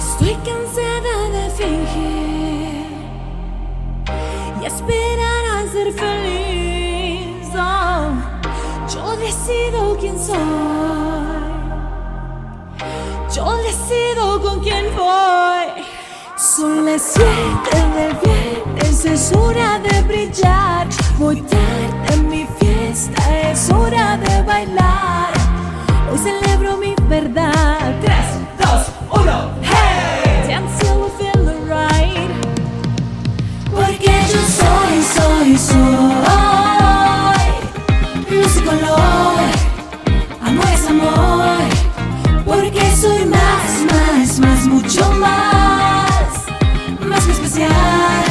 Estoy cansada de fingir y esperar a ser feliz. Oh, yo decido quién soy. Yo decido con quién voy. Son las siete del viernes, es hora de brillar. Voy tarde en mi fiesta, es hora de bailar. Hoy celebro mi verdad. Soy, soy, soy. Luz y color, amor es amor. Porque soy más, más, más, mucho más. Más especial,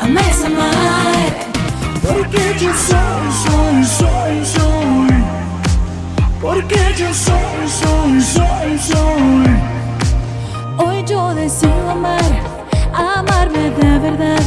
amar es amar. Porque yo soy, soy, soy, soy. Porque yo soy, soy, soy, soy. Hoy yo decido amar, amarme de verdad.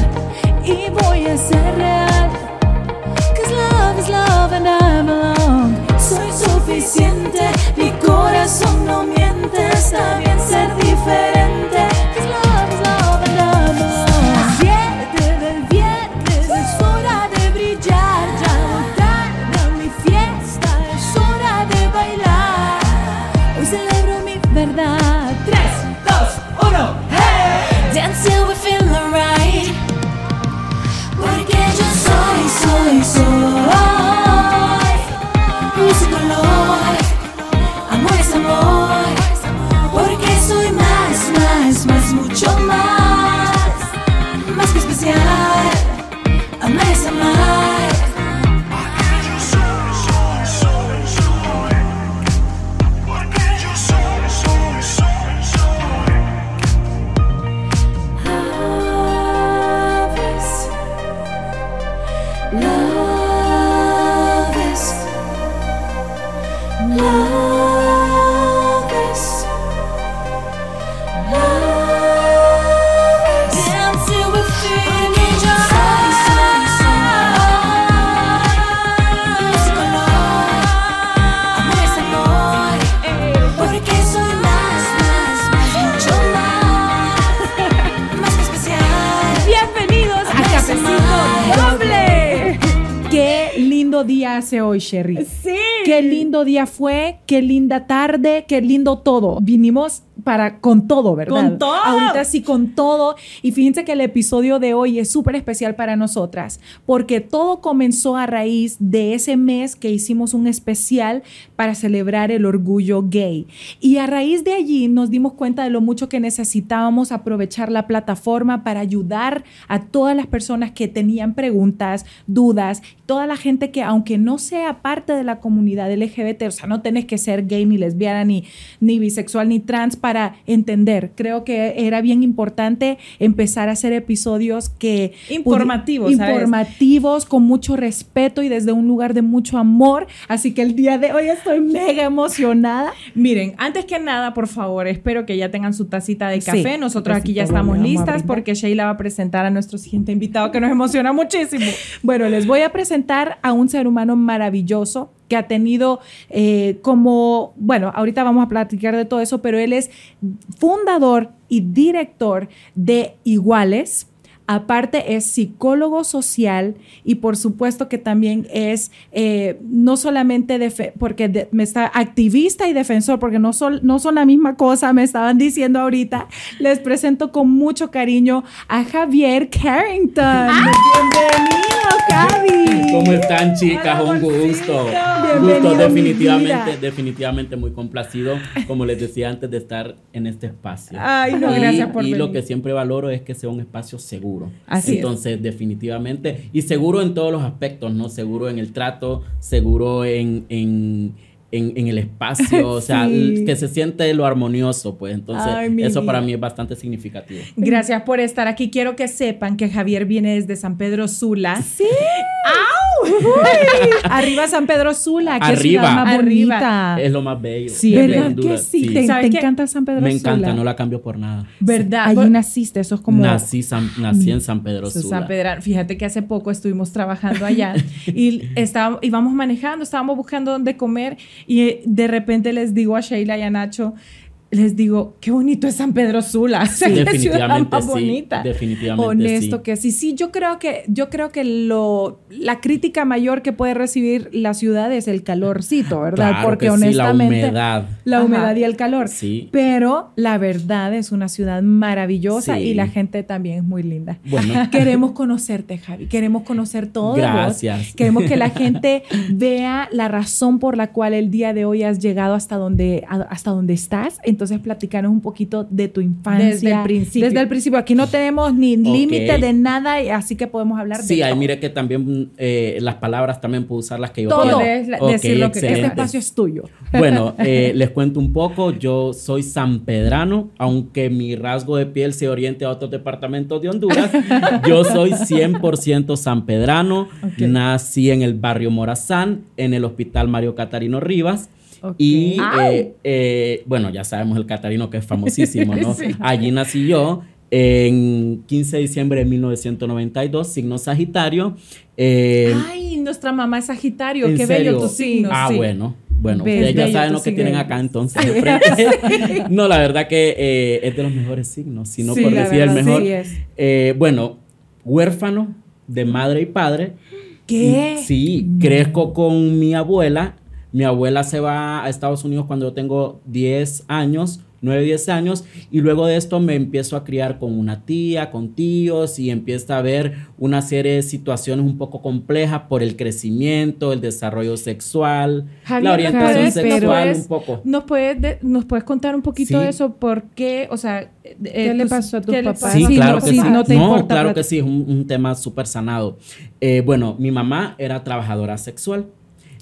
Hace hoy, Sherry. Sí. Qué lindo día fue, qué linda tarde, qué lindo todo. Vinimos para con todo, ¿verdad? Con todo. Ahorita sí con todo. Y fíjense que el episodio de hoy es súper especial para nosotras, porque todo comenzó a raíz de ese mes que hicimos un especial para celebrar el orgullo gay. Y a raíz de allí nos dimos cuenta de lo mucho que necesitábamos aprovechar la plataforma para ayudar a todas las personas que tenían preguntas, dudas, toda la gente que aunque no sea parte de la comunidad LGBT, o sea, no tenés que ser gay ni lesbiana ni, ni bisexual ni trans para entender. Creo que era bien importante empezar a hacer episodios que Informativos, informativos, con mucho respeto y desde un lugar de mucho amor. Así que el día de hoy estoy mega emocionada. Miren, antes que nada, por favor, espero que ya tengan su tacita de Sí, café. Nosotros aquí ya estamos listas porque Sheila va a presentar a nuestro siguiente invitado que nos emociona muchísimo. Bueno, les voy a presentar a un ser humano maravilloso que ha tenido eh, como, bueno, ahorita vamos a platicar de todo eso, pero él es fundador y director de Iguales. Aparte es psicólogo social y por supuesto que también es eh, no solamente porque de- me está activista y defensor, porque no son, no son la misma cosa, me estaban diciendo ahorita. Les presento con mucho cariño a Javier Carrington. Bienvenido, Javi. ¿Cómo están, chicas? Hola, Un gusto. Bienvenido, gusto, definitivamente, definitivamente muy complacido, como les decía antes, de estar en este espacio. Ay, no, y, gracias por Y lo que siempre valoro es que sea un espacio seguro. Así es. Entonces, definitivamente, y seguro en todos los aspectos, ¿no? Seguro en el trato, seguro en, en, en- en el espacio, o sea, Sí. que se siente lo armonioso, pues. Entonces, Ay, eso para mí es bastante significativo. Gracias por estar aquí. Quiero que sepan que Javier viene desde San Pedro Sula. Sí. Arriba San Pedro Sula, que Arriba. ciudad más Arriba. bonita. Es lo más bello. Sí, sin ¿Verdad duda, que sí? ¿Te, ¿Sabes te encanta San Pedro Me Sula? encanta, no la cambio por nada. ¿Verdad? Allí naciste, eso es como... Nací, San- nací en San Pedro San Sula. Pedro, fíjate que hace poco estuvimos trabajando allá y estábamos, íbamos manejando, estábamos buscando dónde comer y eh, de repente les digo a Sheila y a Nacho, les digo, qué bonito es San Pedro Sula. Sea, qué ciudad definitivamente más sí, bonita. definitivamente Honesto sí. que sí. Sí, yo creo que, yo creo que lo, la crítica mayor que puede recibir la ciudad es el calorcito, ¿verdad? Claro Porque que sí, la honestamente. humedad. La Ajá. humedad y el calor. Sí. Pero la verdad es una ciudad maravillosa Sí. y la gente también es muy linda. Bueno. Queremos conocerte, Javi. Queremos conocer todo de vos. Gracias. Queremos que la gente vea la razón por la cual el día de hoy has llegado hasta donde, a- hasta donde estás. Entonces, platicanos un poquito de tu infancia. Desde el principio. Desde el principio. Aquí no tenemos ni límite de nada, así que podemos hablar de Sí, ahí todo. mire que también eh, las palabras también puedo usar las que yo Todo. la- Ok, decir lo que Este espacio es tuyo. Bueno, eh, les cuento un poco. Yo soy sanpedrano, aunque mi rasgo de piel se oriente a otros departamentos de Honduras. Yo soy 100% sanpedrano. Ok. Nací en el barrio Morazán, en el hospital Mario Catarino Rivas. Ok. Y eh, eh, bueno, ya sabemos el Catarino que es famosísimo, ¿no? Sí. Allí nací yo en 15 de diciembre de 1992, signo Sagitario. Eh, Ay, nuestra mamá es Sagitario. ¿En Qué serio? bello tu signo. Ah, sí. bueno. Bueno, ustedes ya saben lo que tienen acá entonces. no, la verdad que eh, es de los mejores signos, si no Sí, por decir el mejor. Eh, bueno, huérfano de madre y padre. ¿Qué? Sí, crezco con mi abuela. Mi abuela se va a Estados Unidos cuando yo tengo 10 años, 9, 10 años, y luego de esto me empiezo a criar con una tía, con tíos, y empieza a ver una serie de situaciones un poco complejas por el crecimiento, el desarrollo sexual, Javier, la orientación Javier, sexual es- un poco. ¿Nos puedes, de- ¿Nos puedes contar un poquito Sí. de eso? ¿Por qué? O sea, ¿Qué le pasó a tus papás? Sí, claro que sí, sí. no te no, importa claro que sí, es un, un tema súper sanado. Eh, bueno, mi mamá era trabajadora sexual.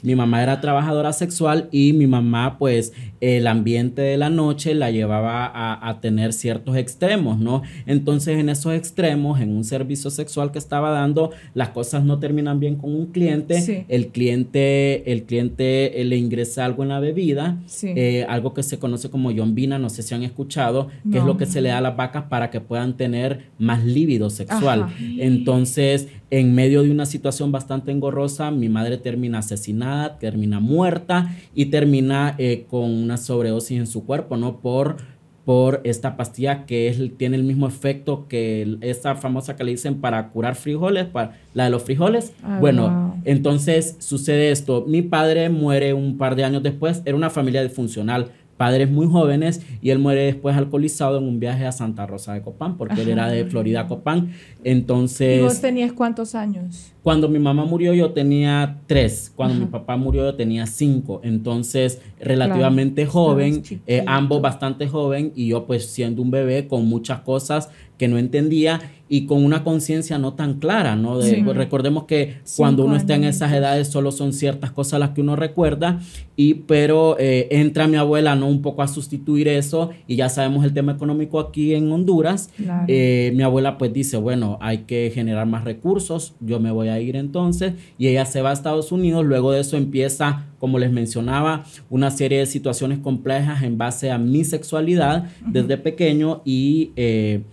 Mi mamá era trabajadora sexual y mi mamá, pues, el ambiente de la noche la llevaba a, a tener ciertos extremos, ¿no? Entonces, en esos extremos, en un servicio sexual que estaba dando, las cosas no terminan bien con un cliente. Sí. El cliente, el cliente eh, le ingresa algo en la bebida, Sí. eh, algo que se conoce como yombina, no sé si han escuchado, que es lo que se le da a las vacas para que puedan tener más líbido sexual. Ajá. Entonces, en medio de una situación bastante engorrosa, mi madre termina asesinada, termina muerta y termina eh, con una sobredosis en su cuerpo, ¿no? Por, por esta pastilla que es, tiene el mismo efecto que esta famosa que le dicen para curar frijoles, para, la de los frijoles. Ah, bueno, wow. entonces sucede esto. Mi padre muere un par de años después. Era una familia disfuncional. Padres muy jóvenes y él muere después alcoholizado en un viaje a Santa Rosa de Copán, porque él era de Florida Copán. Entonces, ¿Y vos tenías cuántos años? cuando mi mamá murió yo tenía tres, cuando mi papá murió yo tenía cinco, entonces relativamente joven, eh, ambos bastante joven y yo pues siendo un bebé con muchas cosas que no entendía y con una conciencia no tan clara, ¿no? De- Sí. pues, recordemos que cuando Cinco uno está en años. esas edades solo son ciertas cosas las que uno recuerda y pero eh, entra mi abuela no un poco a sustituir eso y ya sabemos el tema económico aquí en Honduras Claro. eh, mi abuela pues dice, bueno, hay que generar más recursos, yo me voy a ir entonces, y ella se va a Estados Unidos, luego de eso empieza, como les mencionaba, una serie de situaciones complejas en base a mi sexualidad desde pequeño y... eh,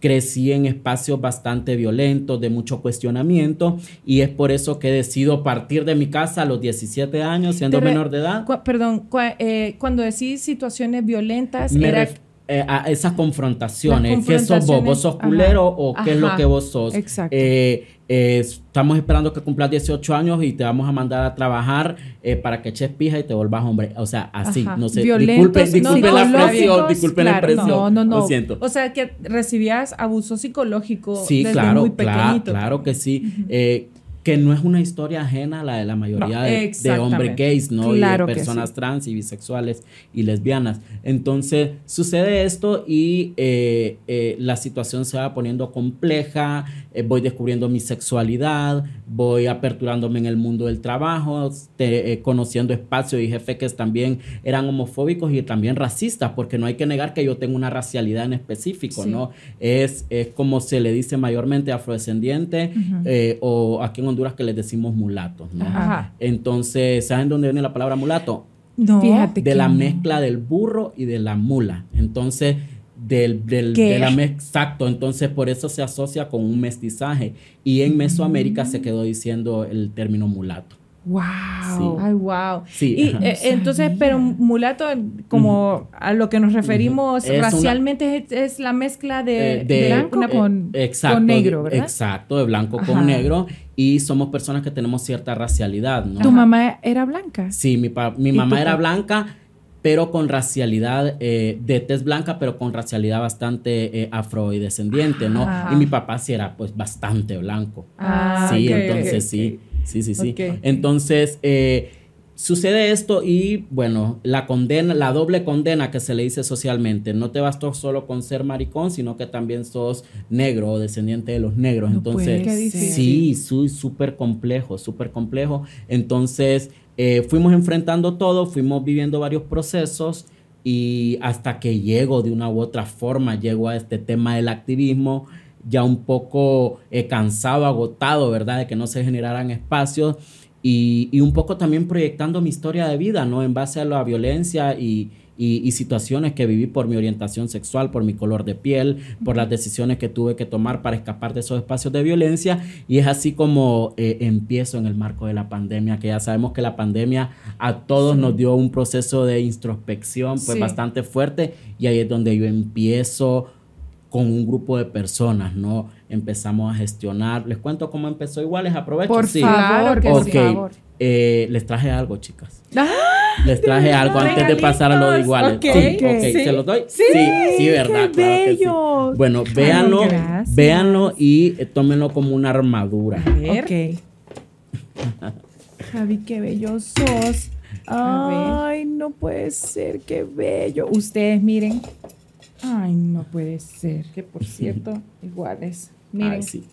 crecí en espacios bastante violentos, de mucho cuestionamiento, y es por eso que decido partir de mi casa a los 17 años, siendo menor de edad. Cu- perdón, eh, cuando decís situaciones violentas, Me era... eh, a esas confrontaciones. ¿Qué sos vos? ¿Vos sos culero o qué es lo que vos sos? Exacto. Eh, eh, estamos esperando que cumplas 18 años y te vamos a mandar a trabajar eh, para que eches pija y te volvas hombre. O sea, así, Ajá. no sé. Violentos, disculpen disculpen no, la expresión, disculpen la claro, expresión. no, no, no. Lo siento. O sea, que recibías abuso psicológico Sí, desde claro, muy claro, pequeñito. claro que sí. Eh, que no es una historia ajena a la de la mayoría de, hombres gays, ¿no? Claro y de personas sí. trans y bisexuales y lesbianas. Entonces, sucede esto y eh, eh, la situación se va poniendo compleja, eh, voy descubriendo mi sexualidad, voy aperturándome en el mundo del trabajo, te- eh, conociendo espacios y jefes que también eran homofóbicos y también racistas, porque no hay que negar que yo tengo una racialidad en específico, Sí. ¿no? Es, es como se le dice mayormente afrodescendiente eh, o aquí en Honduras que les decimos mulatos, ¿no? Ajá. Entonces, ¿saben dónde viene la palabra mulato? No. Fíjate De que la no. mezcla del burro y de la mula. Entonces, del, del- de la exacto, entonces por eso se asocia con un mestizaje. Y en Mesoamérica se quedó diciendo el término mulato. Wow. Ay, wow. Sí. Y eh, entonces, pero mulato, como a lo que nos referimos Es una- racialmente, es, es la mezcla de, Eh, de blanco una eh, con- exacto, con negro, ¿verdad? Exacto, de blanco Ajá. con negro. Y somos personas que tenemos cierta racialidad, ¿no? ¿Tu mamá era blanca? Sí, mi, pa- mi ¿Y mamá era pa- blanca, pero con racialidad eh, de tez blanca, pero con racialidad bastante eh, afrodescendiente, ¿no? Ajá. Y mi papá sí era pues bastante blanco. Ah, sí, ok, entonces sí, sí, sí, sí. Entonces, eh, sucede esto y bueno, la condena, la doble condena que se le dice socialmente, no te bastó solo con ser maricón, sino que también sos negro o descendiente de los negros. No Entonces, sí, soy súper complejo, súper complejo. Entonces, eh, fuimos enfrentando todo, fuimos viviendo varios procesos y hasta que llego de una u otra forma, llego a este tema del activismo, ya un poco eh, cansado, agotado, ¿verdad? De que no se generaran espacios y, y un poco también proyectando mi historia de vida, ¿no? En base a la violencia y, y- y situaciones que viví por mi orientación sexual, por mi color de piel, por las decisiones que tuve que tomar para escapar de esos espacios de violencia. Y es así como eh, empiezo en el marco de la pandemia, que ya sabemos que la pandemia a todos nos dio un proceso de introspección pues Sí. bastante fuerte y ahí es donde yo empiezo con un grupo de personas, ¿no? Empezamos a gestionar. Les cuento cómo empezó iguales, aprovecho. Por Sí. favor, que por Ok, favor. eh, les traje algo, chicas. Ah, Les traje algo antes de pasar a lo de iguales. Ok, Sí, ok, sí. ¿se los doy? Sí, sí, verdad, qué claro que sí. bello. Bueno, véanlo, gracias. véanlo y eh, tómenlo como una armadura. A ver. Ok. Javi, qué bello sos. A Ay, no puede ser, qué bello. Ustedes miren. Ay, no puede ser. Que por cierto, iguales. Miren, Ay, sí.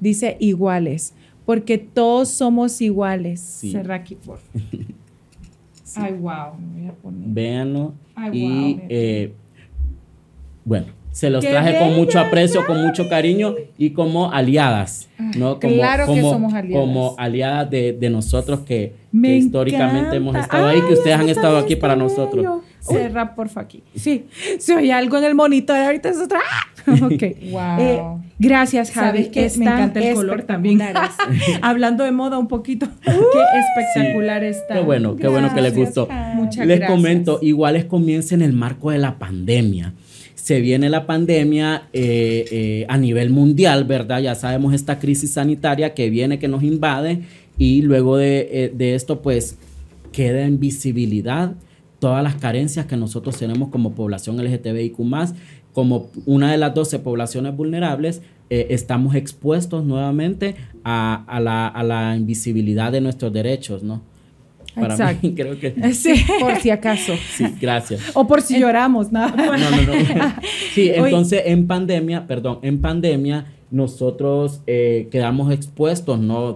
Dice iguales, porque todos somos iguales. Sí. cerra aquí por. Ay, wow. Me voy a poner. Véanlo. Ay, y wow, eh, bueno, se los ¡Qué traje con mucho aprecio, con mucho cariño y como aliadas, ¿no? Como, claro que somos aliadas. Como aliadas de, de nosotros que, Me que históricamente hemos estado ahí, que ustedes han estado aquí para nosotros. Cerra porfa aquí. Sí, se oye algo en el monitor, ahorita es otra. Ok. Wow. Eh, gracias, Javi. Sabes que me encanta el color también. Hablando de moda un poquito. Qué espectacular está. Qué bueno, qué bueno que les gustó. Javi. Muchas Les gracias. comento, iguales comienza en el marco de la pandemia. Se viene la pandemia eh, eh, a nivel mundial, ¿verdad? Ya sabemos esta crisis sanitaria que viene, que nos invade y luego de, de esto, pues queda en visibilidad todas las carencias que nosotros tenemos como población LGTBIQ como una de las 12 poblaciones vulnerables, eh, estamos expuestos nuevamente a, a la, a la invisibilidad de nuestros derechos, ¿no? Para Exacto. mí, creo que Sí, por si acaso. sí, gracias. O por si lloramos, nada. No, no, no. Sí, Oye. entonces en pandemia, perdón, en pandemia nosotros eh, quedamos expuestos, ¿no?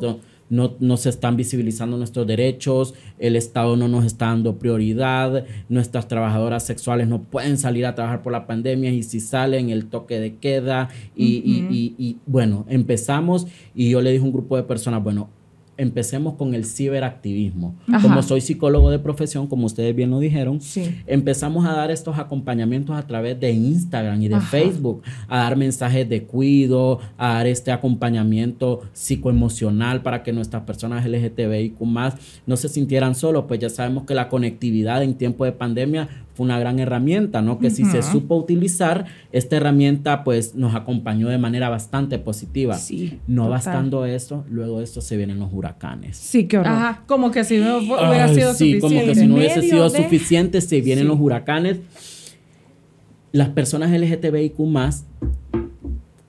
No, no, se están visibilizando nuestros derechos, el Estado no nos está dando prioridad, nuestras trabajadoras sexuales no pueden salir a trabajar por la pandemia y si salen el toque de queda y, y- y- y, bueno, empezamos y yo le dije a un grupo de personas, bueno, empecemos con el ciberactivismo. Ajá. Como soy psicólogo de profesión, como ustedes bien lo dijeron, Sí. empezamos a dar estos acompañamientos a través de Instagram y de Ajá. Facebook, a dar mensajes de cuido, a dar este acompañamiento psicoemocional para que nuestras personas LGTBIQ no se sintieran solos, pues ya sabemos que la conectividad en tiempo de pandemia fue una gran herramienta, ¿no? Que si se supo utilizar, esta herramienta pues nos acompañó de manera bastante positiva. Sí, no total. bastando eso, luego de esto se vienen los huracanes. Sí, qué horror. Ajá, como que si no hubiera Ay, sido sí, suficiente. como que si no hubiese sido de- suficiente, se vienen Sí. los huracanes. Las personas LGTBIQ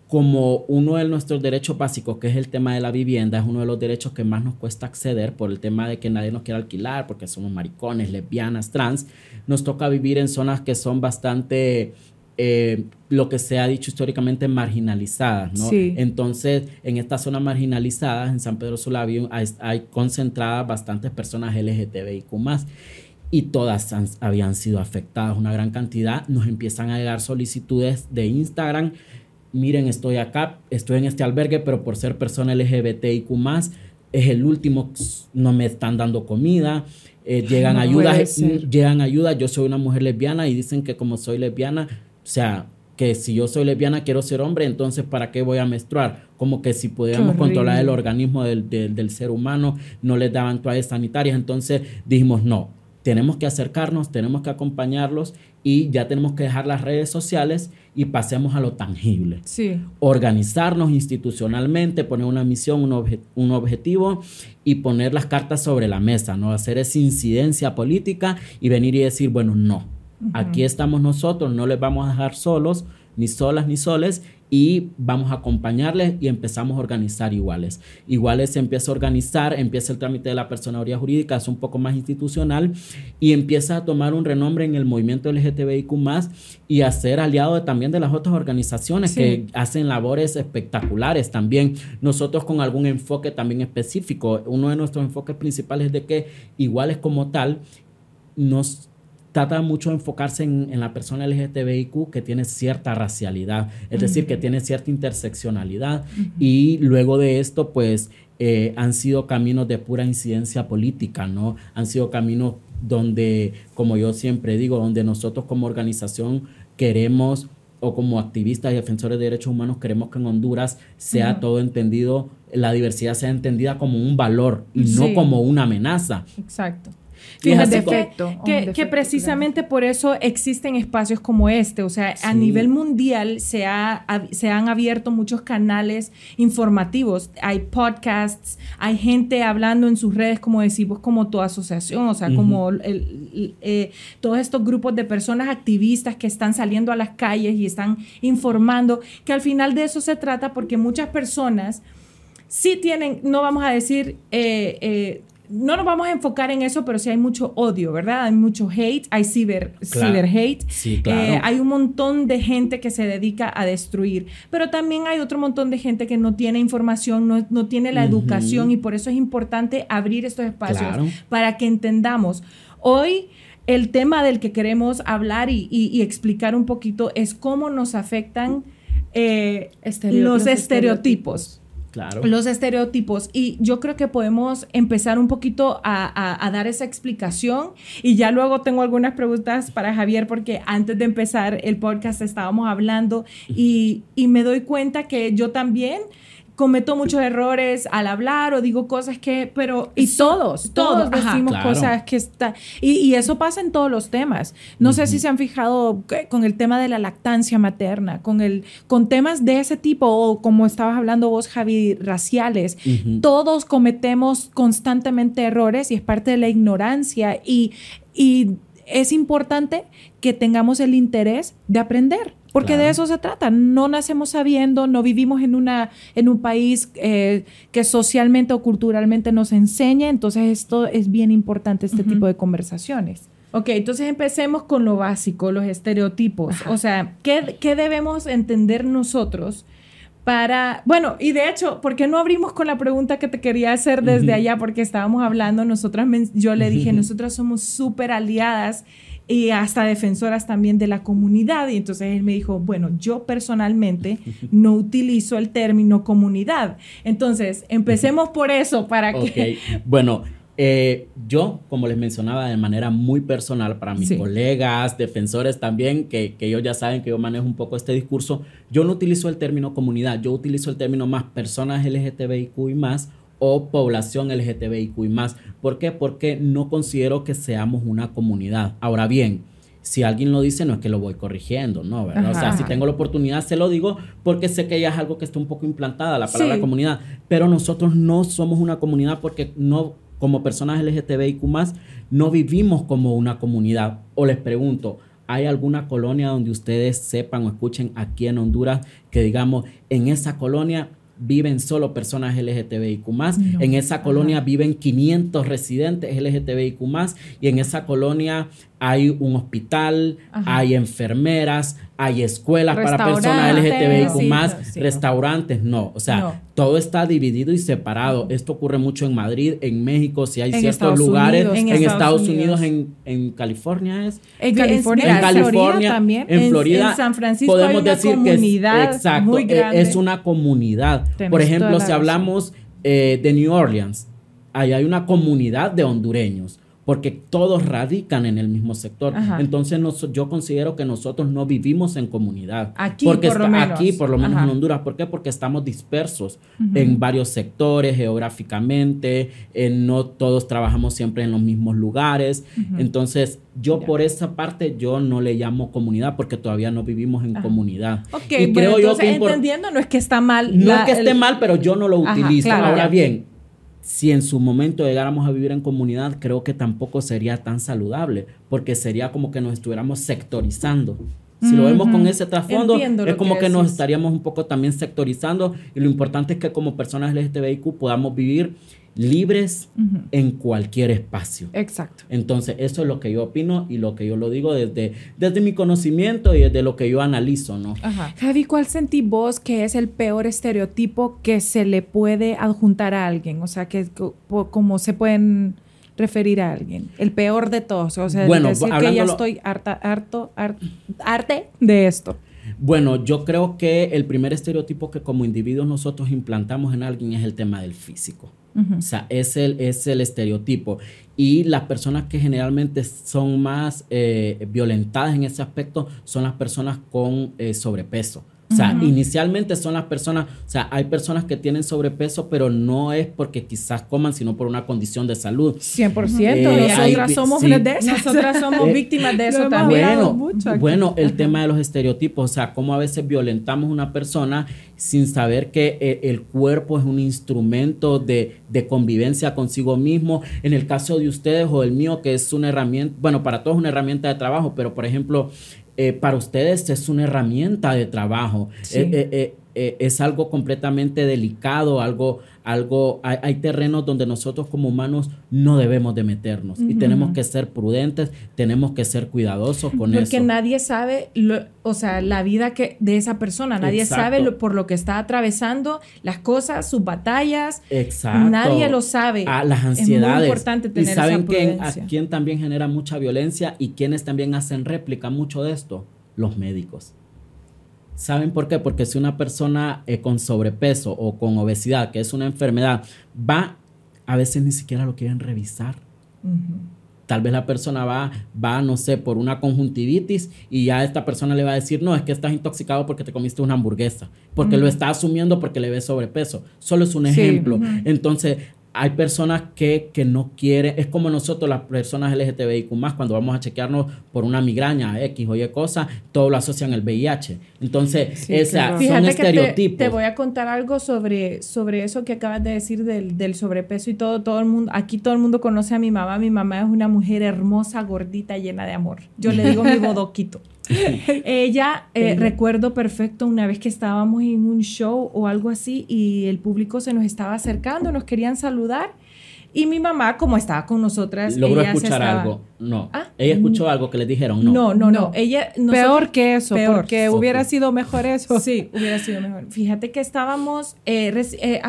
como uno de nuestros derechos básicos, que es el tema de la vivienda, es uno de los derechos que más nos cuesta acceder por el tema de que nadie nos quiere alquilar, porque somos maricones, lesbianas, trans, nos toca vivir en zonas que son bastante, eh, lo que se ha dicho históricamente, marginalizadas, ¿no? Sí. Entonces, en estas zonas marginalizadas, en San Pedro Sula, hay, hay concentradas bastantes personas LGTBIQ y todas han- habían sido afectadas, una gran cantidad. Nos empiezan a llegar solicitudes de Instagram. Miren, estoy acá, estoy en este albergue, pero por ser persona LGBTIQ es el último, no me están dando comida. eh, llegan No ayudas, ser. llegan ayudas. Yo soy una mujer lesbiana y dicen que como soy lesbiana, o sea, que si yo soy lesbiana quiero ser hombre, entonces ¿para qué voy a menstruar? Como que si pudiéramos controlar el organismo del, del- del ser humano, no les daban toallas sanitarias, entonces dijimos no, tenemos que acercarnos, tenemos que acompañarlos y ya tenemos que dejar las redes sociales y pasemos a lo tangible Sí. organizarnos institucionalmente, poner una misión, un, obje- un objetivo y poner las cartas sobre la mesa, ¿no? Hacer esa incidencia política y venir y decir, bueno, no, aquí estamos nosotros, no les vamos a dejar solos, ni solas ni soles, y vamos a acompañarles y empezamos a organizar iguales. Iguales se empieza a organizar, empieza el trámite de la personería jurídica, es un poco más institucional y empieza a tomar un renombre en el movimiento LGTBIQ y a ser aliado también de las otras organizaciones Sí. que hacen labores espectaculares también. Nosotros con algún enfoque también específico. Uno de nuestros enfoques principales es de que iguales como tal nos trata mucho de enfocarse en, en la persona LGTBIQ que tiene cierta racialidad, es decir, que tiene cierta interseccionalidad y luego de esto pues eh, han sido caminos de pura incidencia política, ¿no? Han sido caminos donde, como yo siempre digo, donde nosotros como organización queremos o como activistas y defensores de derechos humanos queremos que en Honduras sea todo entendido, la diversidad sea entendida como un valor y no como una amenaza. Exacto. Fíjate que, que- precisamente por eso existen espacios como este. O sea, a nivel mundial se, ha- se han abierto muchos canales informativos. Hay podcasts, hay gente hablando en sus redes, como decimos, como tu asociación, o sea, como el- el- eh, todos estos grupos de personas activistas que están saliendo a las calles y están informando, que al final de eso se trata porque muchas personas sí tienen, no vamos a decir, eh, eh, no nos vamos a enfocar en eso, pero sí hay mucho odio, ¿verdad? Hay mucho hate, hay ciber, Claro. ciber hate. Sí, claro. Eh, hay un montón de gente que se dedica a destruir, pero también hay otro montón de gente que no tiene información, no, no tiene la educación y por eso es importante abrir estos espacios Claro. para que entendamos. Hoy el tema del que queremos hablar y, y- y explicar un poquito es cómo nos afectan eh, Estereo- los, los estereotipos. Los estereotipos. Y yo creo que podemos empezar un poquito a, a- a dar esa explicación. Y ya luego tengo algunas preguntas para Javier, porque antes de empezar el podcast estábamos hablando y, y me doy cuenta que yo también cometo muchos errores al hablar o digo cosas que, pero... Y todos, todos todos, ajá. decimos Claro. cosas que está y, y eso pasa en todos los temas. No sé si se han fijado con el tema de la lactancia materna, con el con temas de ese tipo o como estabas hablando vos Javi raciales. Ujú. Todos cometemos constantemente errores y es parte de la ignorancia y y es importante que tengamos el interés de aprender, porque Claro. de eso se trata. No nacemos sabiendo, no vivimos en, una, en un país eh, que socialmente o culturalmente nos enseña, entonces esto es bien importante, este tipo de conversaciones. Ok, entonces empecemos con lo básico, los estereotipos. O sea, ¿qué, qué debemos entender nosotros? Para, bueno, y de hecho, ¿por qué no abrimos con la pregunta que te quería hacer desde allá? Porque estábamos hablando, nosotras, yo le dije, nosotras somos súper aliadas y hasta defensoras también de la comunidad. Y entonces él me dijo, bueno, yo personalmente no utilizo el término comunidad. Entonces, empecemos por eso para que... Bueno, eh, yo, como les mencionaba, de manera muy personal, para mis Sí. colegas, defensores también, que, que ellos ya saben que yo manejo un poco este discurso, yo no utilizo el término comunidad, yo utilizo el término más personas LGTBIQ y más o población LGTBIQ y más. ¿Por qué? Porque no considero que seamos una comunidad. Ahora bien, si alguien lo dice, no es que lo voy corrigiendo, ¿no? ¿verdad? O sea, Ajá. si tengo la oportunidad, se lo digo porque sé que ya es algo que está un poco implantada, la palabra Sí. comunidad. Pero nosotros no somos una comunidad porque no, como personas LGTBIQ no vivimos como una comunidad. O les pregunto, ¿hay alguna colonia donde ustedes sepan o escuchen aquí en Honduras que digamos, en esa colonia viven solo personas LGTBIQ en esa colonia viven 500 residentes LGTBIQ y en esa colonia hay un hospital, Ajá. hay enfermeras, hay escuelas para personas LGTBIQ más, sí, sí. restaurantes, no. O sea, No. todo está dividido y separado. Esto ocurre mucho en Madrid, en México, si hay En ciertos Estados lugares, Unidos, en, en Estados, Unidos, Unidos. en, en California es. En California. en California, también. en Florida, En San Francisco podemos hay una decir comunidad que es, exacto, muy e- grande. es una comunidad. Tenés Por ejemplo, si hablamos eh, de New Orleans, ahí hay una comunidad de hondureños. Porque todos radican en el mismo sector. Ajá. Entonces nos- yo considero que nosotros no vivimos en comunidad. Aquí, porque por lo menos. Aquí, por lo menos Ajá. en Honduras. ¿Por qué? Porque estamos dispersos en varios sectores geográficamente, eh, no todos trabajamos siempre en los mismos lugares. Entonces, yo por esa parte, yo no le llamo comunidad porque todavía no vivimos en comunidad. Ok, y bueno, creo yo entonces, que entendiendo, no es que está mal. no la- es que esté el- mal, pero yo no lo utilizo. claro, Ahora ya. bien, si en su momento llegáramos a vivir en comunidad, creo que tampoco sería tan saludable, porque sería como que nos estuviéramos sectorizando. Si lo vemos con ese trasfondo, Entiendo es como que que, nos estaríamos un poco también sectorizando y lo importante es que como personas LGTBIQ podamos vivir libres en cualquier espacio. Exacto. Entonces, eso es lo que yo opino y lo que yo lo digo desde, desde mi conocimiento y desde lo que yo analizo, ¿no? Ajá. Javi, ¿cuál sentís vos que es el peor estereotipo que se le puede adjuntar a alguien? O sea, que como se pueden referir a alguien. El peor de todos. O sea, Bueno, decir que ya estoy harta, harto, har- arte de esto. Bueno, yo creo que el primer estereotipo que como individuos nosotros implantamos en alguien es el tema del físico. O sea, es el, es el estereotipo. Y las personas que generalmente son más eh, violentadas en ese aspecto son las personas con eh, sobrepeso. O sea, inicialmente son las personas, o sea, hay personas que tienen sobrepeso, pero no es porque quizás coman, sino por una condición de salud. 100%. Eh, hay- nosotras somos sí. una de esas. Nosotras somos Eh, víctimas de eso también. Bueno, mucho bueno, el tema de los estereotipos, o sea, cómo a veces violentamos a una persona sin saber que eh, el cuerpo es un instrumento de, de convivencia consigo mismo. En el caso de ustedes o el mío, que es una herramienta, bueno, para todos es una herramienta de trabajo, pero por ejemplo, eh, para ustedes es una herramienta de trabajo. Sí. Eh, eh, eh, eh, es algo completamente delicado, algo, algo, hay, hay terrenos donde nosotros como humanos no debemos de meternos y tenemos que ser prudentes, tenemos que ser cuidadosos con Porque eso. nadie sabe, lo- o sea, la vida que, de esa persona. Nadie Exacto. sabe lo- por lo que está atravesando, las cosas, sus batallas. Exacto. Nadie lo sabe. Ah, las Es muy ansiedades. importante y tener esa saben quién, a quién también genera mucha violencia y quienes también hacen réplica mucho de esto, los médicos. ¿Saben por qué? Porque si una persona eh, con sobrepeso o con obesidad, que es una enfermedad, va, a veces ni siquiera lo quieren revisar. Tal vez la persona va, va, no sé, por una conjuntivitis y ya esta persona le va a decir, no, es que estás intoxicado porque te comiste una hamburguesa, porque lo está asumiendo porque le ve sobrepeso. Solo es un Sí, ejemplo. Entonces, hay personas que, que no quieren, es como nosotros las personas LGTBIQ más, cuando vamos a chequearnos por una migraña X o Y cosa, todo lo asocian al VIH. Entonces, esa- son Fíjate que te, estereotipos. te voy a contar algo sobre, sobre eso que acabas de decir del, del sobrepeso y todo. Todo el mundo, aquí todo el mundo conoce a mi mamá. Mi mamá es una mujer hermosa, gordita, llena de amor. Yo le digo mi bodoquito. Ella, eh, recuerdo perfecto una vez que estábamos en un show o algo así y el público se nos estaba acercando, nos querían saludar y mi mamá, como estaba con nosotras, ¿Logró ella se escuchar estaba- algo? No. Ah, ¿Ella escuchó algo que les dijeron? No. No, no, no. No. Ella, Peor nosotros- que eso, Peor. porque Ok. hubiera sido mejor eso. Sí, hubiera sido mejor. Fíjate que estábamos eh, eh,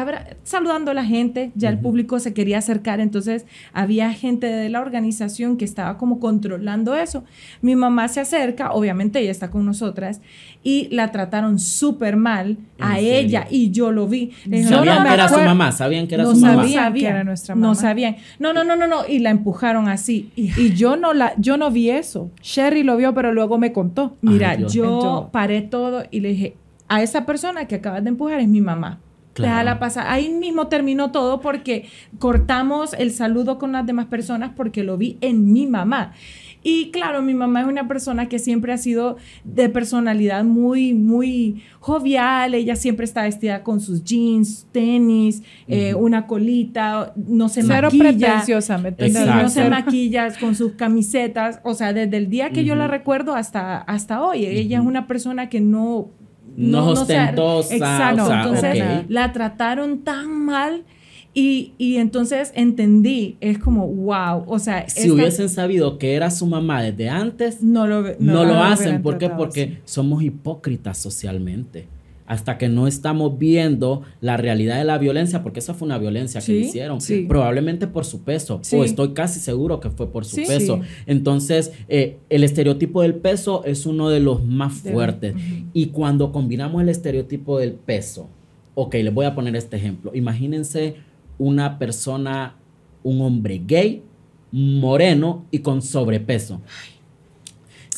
saludando a la gente, ya el público se quería acercar, entonces había gente de la organización que estaba como controlando eso. Mi mamá se acerca, obviamente ella está con nosotras, y la trataron súper mal a ¿En serio? ella, y yo lo vi. Le ¿Sabían "No, no que era su acuerdo". mamá? ¿Sabían que era no su mamá? sabían Sabía que era nuestra mamá. No sabían. No, no, no, no, no. Y la empujaron así. Y, yo no la, yo no vi eso. Sherry lo vio, pero luego me contó. Mira, Ay, yo paré todo y le dije, a esa persona que acabas de empujar es mi mamá. Claro. Déjala pasar. Ahí mismo terminó todo porque cortamos el saludo con las demás personas porque lo vi en mi mamá. Y claro, mi mamá es una persona que siempre ha sido de personalidad muy, muy jovial. Ella siempre está vestida con sus jeans, tenis, eh, una colita, no se Cero maquilla. pretenciosa, ¿me no se maquilla con sus camisetas, o sea, desde el día que yo la recuerdo hasta, hasta hoy. Ella es una persona que no... No ha- ostentosa, Exacto, o sea, entonces la trataron tan mal y, y entonces entendí, es como, wow, o sea, Si esta- hubiesen sabido que era su mamá desde antes, no lo, no, lo lo hacen. ¿Por qué? Porque somos hipócritas socialmente. Hasta que no estamos viendo la realidad de la violencia, porque esa fue una violencia que le hicieron, sí. probablemente por su peso, o estoy casi seguro que fue por su peso. Entonces, eh, el estereotipo del peso es uno de los más De- fuertes. Y cuando combinamos el estereotipo del peso, ok, les voy a poner este ejemplo. Imagínense una persona, un hombre gay moreno y con sobrepeso.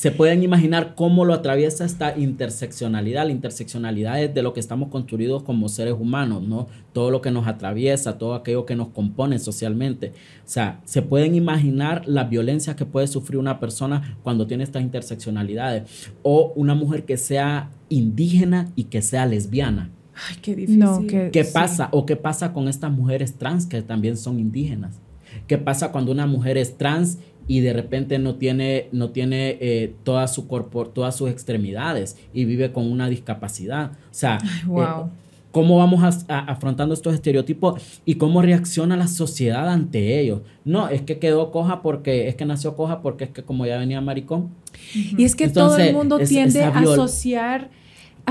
Se pueden imaginar cómo lo atraviesa esta interseccionalidad. La interseccionalidad es de lo que estamos construidos como seres humanos, ¿no? Todo lo que nos atraviesa, todo aquello que nos compone socialmente. O sea, se pueden imaginar la violencia que puede sufrir una persona cuando tiene estas interseccionalidades. O una mujer que sea indígena y que sea lesbiana. Ay, qué difícil. No, que- ¿Qué sí. pasa? ¿O qué pasa con estas mujeres trans que también son indígenas? ¿Qué pasa cuando una mujer es trans y de repente no tiene, no tiene eh, toda su corpo, todas sus extremidades y vive con una discapacidad? O sea, wow. eh, ¿cómo vamos a- a- afrontando estos estereotipos y cómo reacciona la sociedad ante ellos? No, es que quedó coja porque, es que nació coja porque es que como ya venía maricón. Y es que todo el mundo es- tiende a viol- asociar,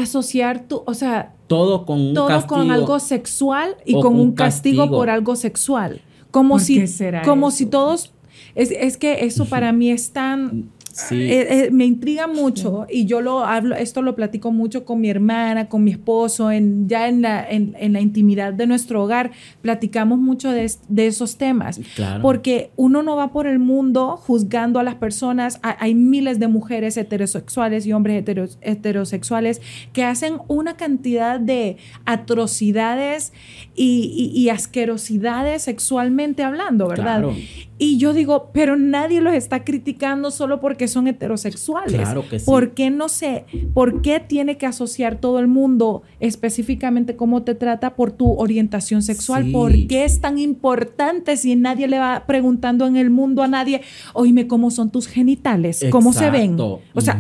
asociar tu, o sea, Todo con un todo castigo. con algo sexual y con con un castigo, castigo. por algo sexual. Como ¿Por si, qué será como eso? si todos, es, es que eso para mí es tan, Sí. eh, eh, me intriga mucho y yo lo hablo, esto lo platico mucho con mi hermana, con mi esposo, en, ya en la, en, en la intimidad de nuestro hogar, platicamos mucho de, de esos temas. Claro. Porque uno no va por el mundo juzgando a las personas. Ha- Hay miles de mujeres heterosexuales y hombres heteros- heterosexuales que hacen una cantidad de atrocidades y, y- y asquerosidades sexualmente hablando, ¿verdad? Claro. Y yo digo, pero nadie los está criticando solo porque son heterosexuales. Claro que sí. ¿Por qué no sé? ¿Por qué tiene que asociar todo el mundo específicamente cómo te trata por tu orientación sexual? Sí. ¿Por qué es tan importante si nadie le va preguntando en el mundo a nadie, oíme, ¿cómo son tus genitales? ¿Cómo se ven? O sea.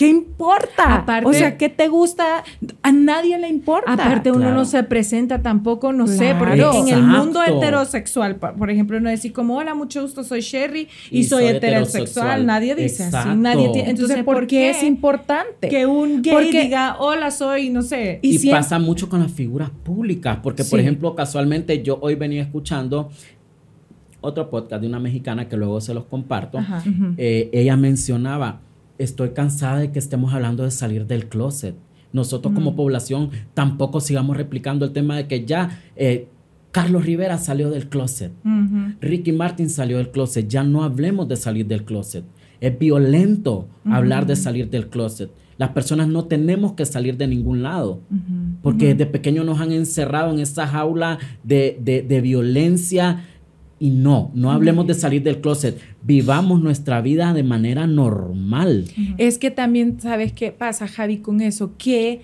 ¿Qué importa? Aparte- o sea, ¿qué te gusta? A nadie le importa. Aparte, uno Claro. no se presenta tampoco, no sé, porque Claro. en el Exacto. mundo heterosexual, por ejemplo, no decir como, hola, mucho gusto, soy Sherry y, Y soy, soy heterosexual. heterosexual. Nadie dice así. Exacto. Nadie tiene, Entonces, ¿por qué es importante? que un gay Porque- diga, hola, soy, no sé? Y Y, siempre- pasa mucho con las figuras públicas, porque por ejemplo, casualmente yo hoy venía escuchando otro podcast de una mexicana que luego se los comparto. Eh, ella mencionaba, estoy cansada de que estemos hablando de salir del closet. Nosotros como población tampoco sigamos replicando el tema de que ya eh, Carlos Rivera salió del closet. Ricky Martin salió del closet. Ya no hablemos de salir del closet. Es violento hablar de salir del closet. Las personas no tenemos que salir de ningún lado. Porque desde pequeños nos han encerrado en esa jaula de, de- de violencia. Y no, no hablemos de salir del closet. Vivamos nuestra vida de manera normal. Es que también, ¿sabes qué pasa, Javi, con eso? Que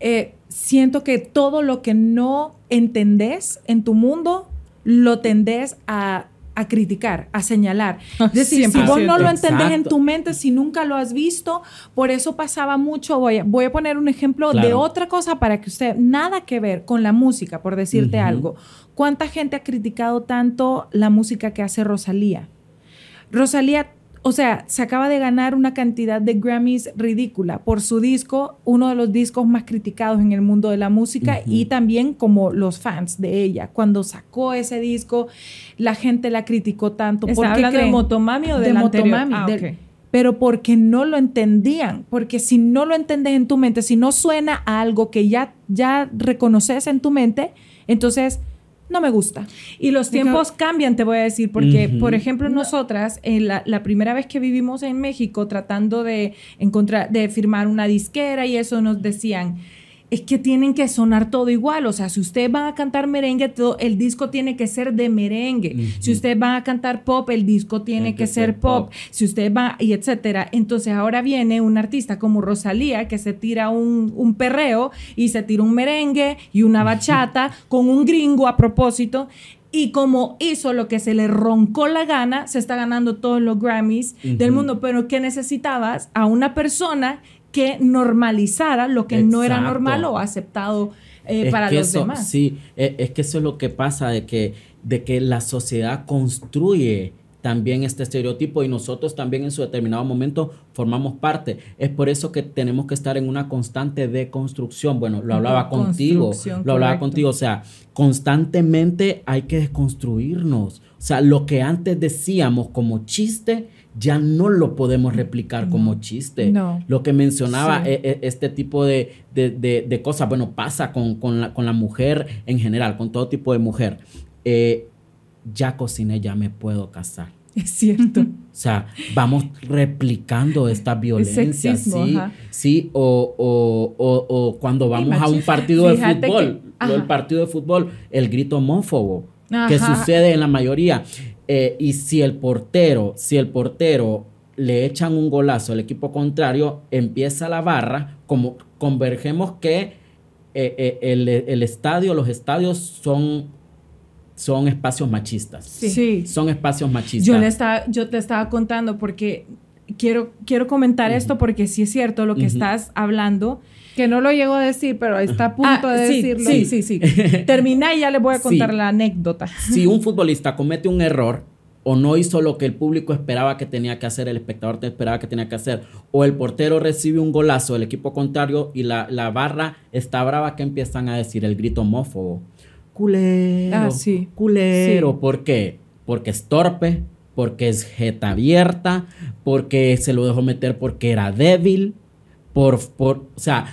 eh, siento que todo lo que no entendés en tu mundo, lo tendés a, a criticar, a señalar. Es decir, si vos no lo 100%. entendés en tu mente, si nunca lo has visto, por eso pasaba mucho. Voy a, voy a poner un ejemplo de otra cosa para que usted, nada que ver con la música, por decirte algo. ¿Cuánta gente ha criticado tanto la música que hace Rosalía? Rosalía, o sea, se acaba de ganar una cantidad de Grammys ridícula por su disco, uno de los discos más criticados en el mundo de la música y también como los fans de ella. Cuando sacó ese disco, la gente la criticó tanto. ¿Por ¿Está qué hablando de creen? Motomami o De? Motomami, Ah, del- pero porque no lo entendían, porque si no lo entendés en tu mente, si no suena a algo que ya, ya reconoces en tu mente, entonces no me gusta. Y los tiempos cambian, te voy a decir, porque, por ejemplo, nosotras, en la, la primera vez que vivimos en México, tratando de encontrar, de firmar una disquera y eso, nos decían, es que tienen que sonar todo igual. O sea, si ustedes van a cantar merengue, todo, el disco tiene que ser de merengue. Si ustedes van a cantar pop, el disco tiene que, ser pop. Si ustedes van, y etcétera. Entonces ahora viene un artista como Rosalía que se tira un, un perreo y se tira un merengue y una bachata con un gringo a propósito. Y como hizo lo que se le roncó la gana, se está ganando todos los Grammys del mundo. Pero ¿qué necesitabas? A una persona que normalizara lo que no era normal o aceptado eh, para los eso- demás. Sí, e- es que eso es lo que pasa, de que, de que la sociedad construye también este estereotipo y nosotros también en su determinado momento formamos parte. Es por eso que tenemos que estar en una constante deconstrucción. Bueno, lo hablaba contigo, lo hablaba correcto. contigo, o sea, constantemente hay que desconstruirnos. O sea, lo que antes decíamos como chiste, ya no lo podemos replicar como chiste. No. Lo que mencionaba Sí. e- e- este tipo de, de- de- de cosas, bueno, pasa con, con la, con la mujer en general, con todo tipo de mujer. Eh, ya cociné, ya me puedo casar. Es cierto. O sea, vamos replicando esta violencia, sexismo, ¿sí? ajá. Sí, o, o- o- o cuando vamos a un partido de fútbol, que- ajá. partido de fútbol, el grito homófobo, que sucede en la mayoría. Eh, y si el portero, si el portero le echan un golazo al equipo contrario, empieza la barra, como convergemos que eh, eh, el, el estadio, los estadios son, son espacios machistas. Sí. Son espacios machistas. Yo, le estaba, yo te estaba contando porque quiero, quiero comentar esto porque sí es cierto lo que estás hablando. Que no lo llego a decir, pero está a punto Ah, de sí, decirlo. Sí, sí, sí. Termina y ya les voy a contar Sí. la anécdota. si un futbolista comete un error o no hizo lo que el público esperaba que tenía que hacer, el espectador te esperaba que tenía que hacer, o el portero recibe un golazo del equipo contrario y la, la barra está brava, que empiezan a decir el grito homófobo. Culero. Ah, sí. Culero. Sí. ¿Por qué? Porque es torpe, porque es jeta abierta, porque se lo dejó meter porque era débil, por, por o sea,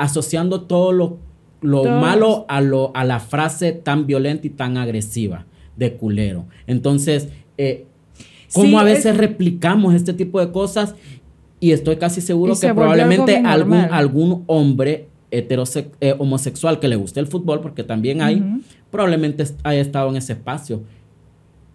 asociando todo lo, lo Todo. malo a, lo, a la frase tan violenta y tan agresiva de culero. Entonces, eh, ¿cómo Sí, a es- veces replicamos este tipo de cosas? Y estoy casi seguro se que probablemente algún, algún hombre heterose- eh, homosexual que le guste el fútbol, porque también hay, probablemente haya estado en ese espacio.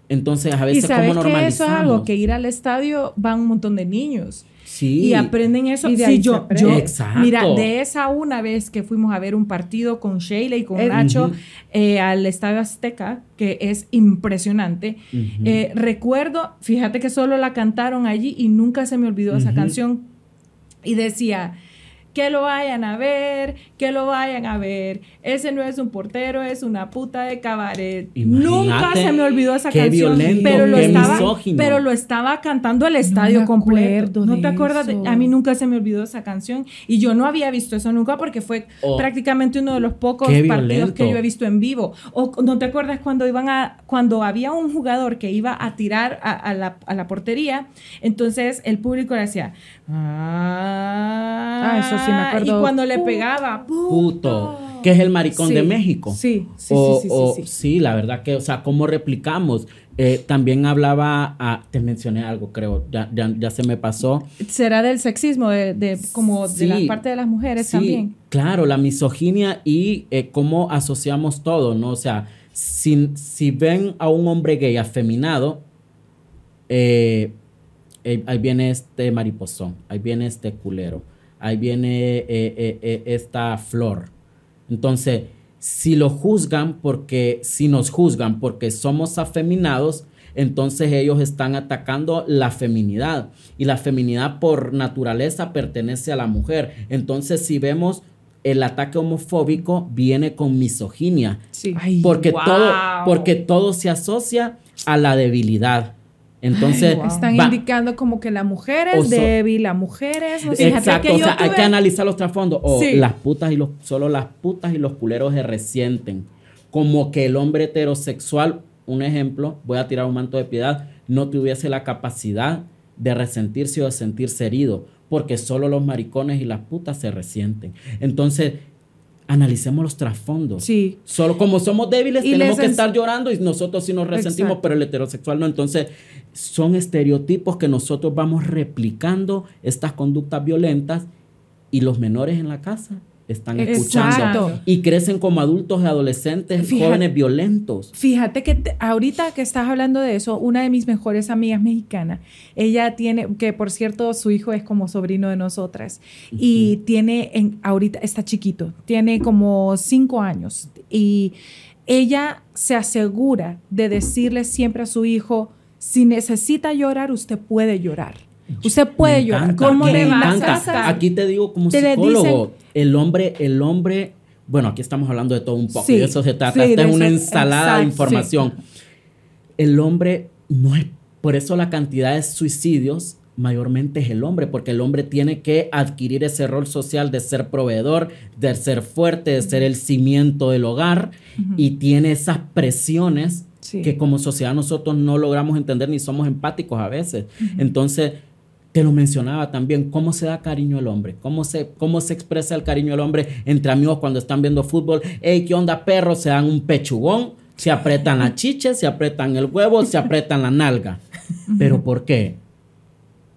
Entonces, a Y veces, sabes ¿cómo que eso normalizamos? es algo que ir al estadio van un montón de niños. Sí. Y aprenden eso. Y de Sí, ahí yo, yo- Exacto. mira, de esa una vez que fuimos a ver un partido con Sheila y con Eh, Nacho eh, al Estadio Azteca, que es impresionante. Eh, recuerdo, fíjate que solo la cantaron allí y nunca se me olvidó esa canción. Y decía, que lo vayan a ver, que lo vayan a ver. Ese no es un portero, es una puta de cabaret. Imagínate, Nunca se me olvidó esa qué canción. violento, pero lo qué estaba, misógino. pero lo estaba cantando el estadio completo. ¿No te acuerdas? de- a mí nunca se me olvidó esa canción y yo no había visto eso nunca porque fue Oh. prácticamente uno de los pocos partidos violento. que yo he visto en vivo. O no te acuerdas cuando iban a cuando había un jugador que iba a tirar a, a la, a la portería, entonces el público le decía ah, Ah, eso sí me acuerdo. Y cuando le pegaba, puto, que es el maricón Sí. de México. Sí, sí, o, sí, sí, o- sí, sí. sí, la verdad que, o sea, ¿cómo replicamos? Eh, también hablaba, ah, te mencioné algo, creo, ya, ya, ya se me pasó. será del sexismo de, de- como de la parte de las mujeres Sí, también. Claro, la misoginia y eh, cómo asociamos todo, ¿no? O sea, si, si ven a un hombre gay afeminado, eh, eh, ahí viene este mariposón, ahí viene este culero, ahí viene eh, eh, eh, esta flor. Entonces, si lo juzgan porque, si nos juzgan porque somos afeminados, entonces ellos están atacando la feminidad. Y la feminidad por naturaleza pertenece a la mujer. Entonces, si vemos el ataque homofóbico, viene con misoginia. Sí. Porque, Wow. todo, porque todo se asocia a la debilidad. Entonces, Están va- indicando como que la mujer O es so- débil, la mujer es... Fíjate Exacto, que o sea, hay que analizar los trasfondos. O Sí. las putas y los, solo las putas y los culeros se resienten. Como que el hombre heterosexual, un ejemplo, voy a tirar un manto de piedad, no tuviese la capacidad de resentirse o de sentirse herido, porque solo los maricones y las putas se resienten. Entonces, analicemos los trasfondos. Sí. Solo como somos débiles, Y tenemos que estar llorando y nosotros sí nos resentimos, Exacto. pero el heterosexual no. Entonces, son estereotipos que nosotros vamos replicando estas conductas violentas y los menores en la casa están escuchando Exacto. y crecen como adultos y adolescentes, Fíjate. jóvenes violentos. Fíjate que te- ahorita que estás hablando de eso, una de mis mejores amigas mexicanas, ella tiene, que por cierto su hijo es como sobrino de nosotras, y tiene, en, ahorita está chiquito, tiene como cinco años, y ella se asegura de decirle siempre a su hijo, si necesita llorar, usted puede llorar. Usted puede Me llorar. encanta, ¿Cómo le vas a hacer? Aquí te digo como Te psicólogo, el hombre, el hombre, bueno, aquí estamos hablando de todo un poco, Sí, de eso se trata, sí, esta de es una ensalada de información. El hombre no es, por eso la cantidad de suicidios mayormente es el hombre, porque el hombre tiene que adquirir ese rol social de ser proveedor, de ser fuerte, de ser el cimiento del hogar, y tiene esas presiones Sí. que como sociedad nosotros no logramos entender ni somos empáticos a veces. Entonces, te lo mencionaba también, cómo se da cariño el hombre, cómo se, cómo se expresa el cariño del hombre entre amigos cuando están viendo fútbol. Hey, ¿qué onda, perro? Se dan un pechugón, Se apretan la chiche, se apretan el huevo, se apretan la nalga. ¿Pero por qué?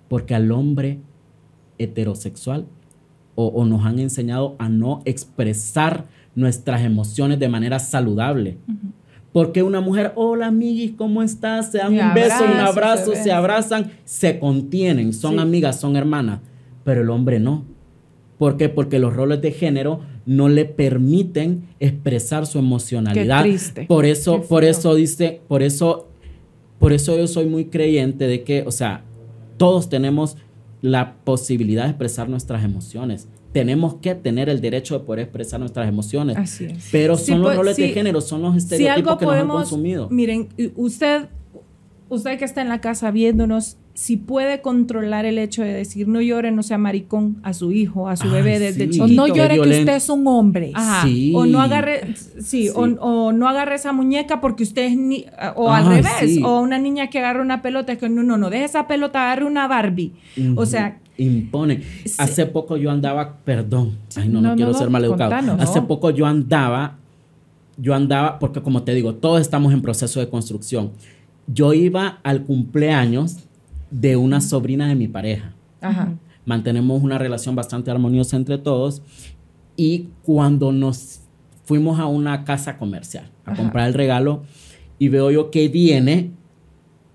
Porque al hombre heterosexual o, o nos han enseñado a no expresar nuestras emociones de manera saludable. Porque una mujer, hola amiguis, ¿cómo estás? Se dan un beso, un abrazo, se abrazan, se contienen, son Sí. amigas, son hermanas. Pero el hombre no. ¿Por qué? Porque los roles de género no le permiten expresar su emocionalidad. Qué triste. Por eso, Qué por eso dice, por eso, por eso yo soy muy creyente de que, o sea, todos tenemos la posibilidad de expresar nuestras emociones. Tenemos que tener el derecho de poder expresar nuestras emociones. Así es. Pero Sí, son los pues, roles de género, son los si estereotipos algo que nos han podemos, consumido. miren, usted, usted que está en la casa viéndonos, si puede controlar el hecho de decir no llore, no sea maricón a su hijo, a su Ay, bebé desde sí. chiquito. O no llore que usted es un hombre. Ajá. Sí. O no agarre, sí, Sí. O, o no agarre esa muñeca porque usted es ni, o al Ay, revés, sí. o una niña que agarra una pelota es que no, no, no, deje esa pelota, agarre una Barbie. O sea, impone. Sí. Hace poco yo andaba, perdón, ay no, no, No, quiero no, ser maleducado. contanos, Hace poco yo andaba, yo andaba, porque como te digo, todos estamos en proceso de construcción. Yo iba al cumpleaños de una sobrina de mi pareja. ajá. Mantenemos una relación bastante armoniosa entre todos. Y cuando nos fuimos a una casa comercial a Ajá. comprar el regalo, y veo yo que viene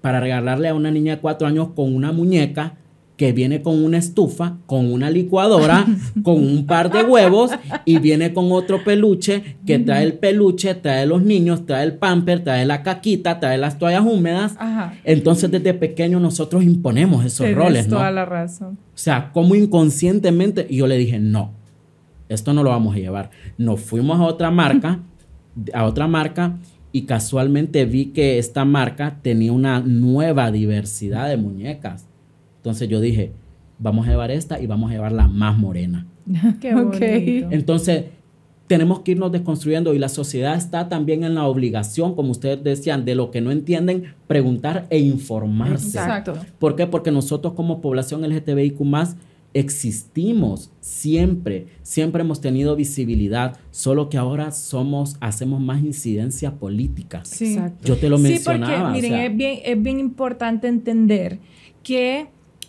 para regalarle a una niña de cuatro años con una muñeca que viene con una estufa, con una licuadora, con un par de huevos y viene con otro peluche que trae el peluche, trae los niños, trae el pamper, trae la caquita, trae las toallas húmedas. Ajá. Entonces desde pequeño nosotros imponemos esos Tienes roles, ¿no? toda la razón. O sea, como inconscientemente, y yo le dije, no, esto no lo vamos a llevar. Nos fuimos a otra marca, a otra marca, y casualmente vi que esta marca tenía una nueva diversidad de muñecas. Entonces yo dije, vamos a llevar esta y vamos a llevar la más morena. Qué Ok. bonito. Entonces, tenemos que irnos desconstruyendo y la sociedad está también en la obligación, como ustedes decían, de lo que no entienden, preguntar e informarse. Exacto. ¿Por qué? Porque nosotros como población LGTBIQ existimos siempre, siempre hemos tenido visibilidad, solo que ahora somos, hacemos más incidencia política. Sí. Exacto. Yo te lo Sí, mencionaba. o miren, sea, es, bien, es bien importante entender que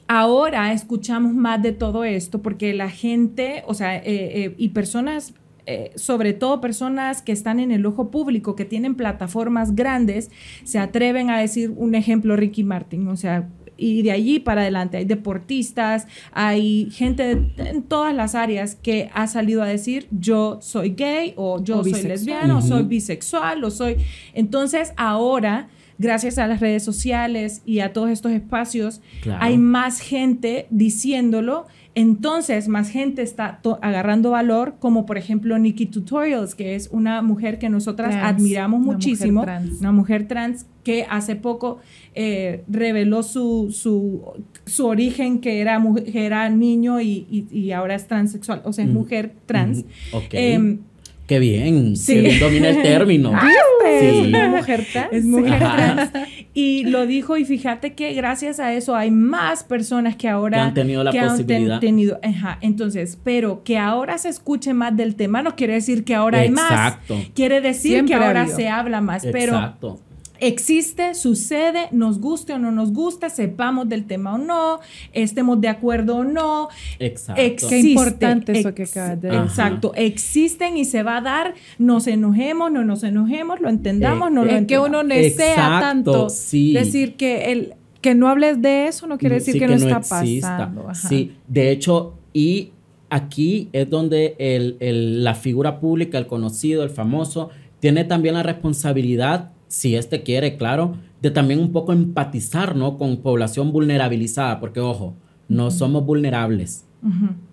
ahora escuchamos más de todo esto porque la gente, o sea, eh, eh, y personas, eh, sobre todo personas que están en el ojo público, que tienen plataformas grandes, se atreven a decir un ejemplo, Ricky Martin, o sea, y de allí para adelante hay deportistas, hay gente de- en todas las áreas que ha salido a decir yo soy gay o yo O soy lesbiana o soy bisexual o soy... Entonces ahora, gracias a las redes sociales y a todos estos espacios, Claro. hay más gente diciéndolo. Entonces, más gente está agarrando valor, como por ejemplo Nikki Tutorials, que es una mujer que nosotras Trans, admiramos una mujer muchísimo, trans. una mujer trans que hace poco eh, reveló su, su, su origen, que era, mujer, era niño y, y- y ahora es transexual, o sea, es Mm. mujer trans. Em, Qué bien. sí. Qué bien domina el término. Es Sí. una mujer trans. Es mujer Ajá. trans. Y lo dijo, y fíjate que gracias a eso hay más personas que ahora Que han tenido la que han posibilidad. tenido, ajá, entonces, pero que ahora se escuche más del tema no quiere decir que ahora hay más. Exacto. Quiere decir Siempre que ahora habido. se habla más, pero Exacto. Existe, sucede, nos guste o no nos guste, sepamos del tema o no, estemos de acuerdo o no. Exacto. Existe, Qué importante eso que acabas de decir. Exacto, existen y se va a dar, nos enojemos, no nos enojemos, lo entendamos, no lo Es que uno desea Exacto, tanto sí. decir que el que no hables de eso no quiere decir Sí, que, no está exista. pasando. Ajá. Sí, de hecho, y aquí es donde el- el- la figura pública, el conocido, el famoso, tiene también la responsabilidad, si éste quiere, claro, de también un poco empatizar, ¿no? Con población vulnerabilizada, porque ojo, no somos vulnerables,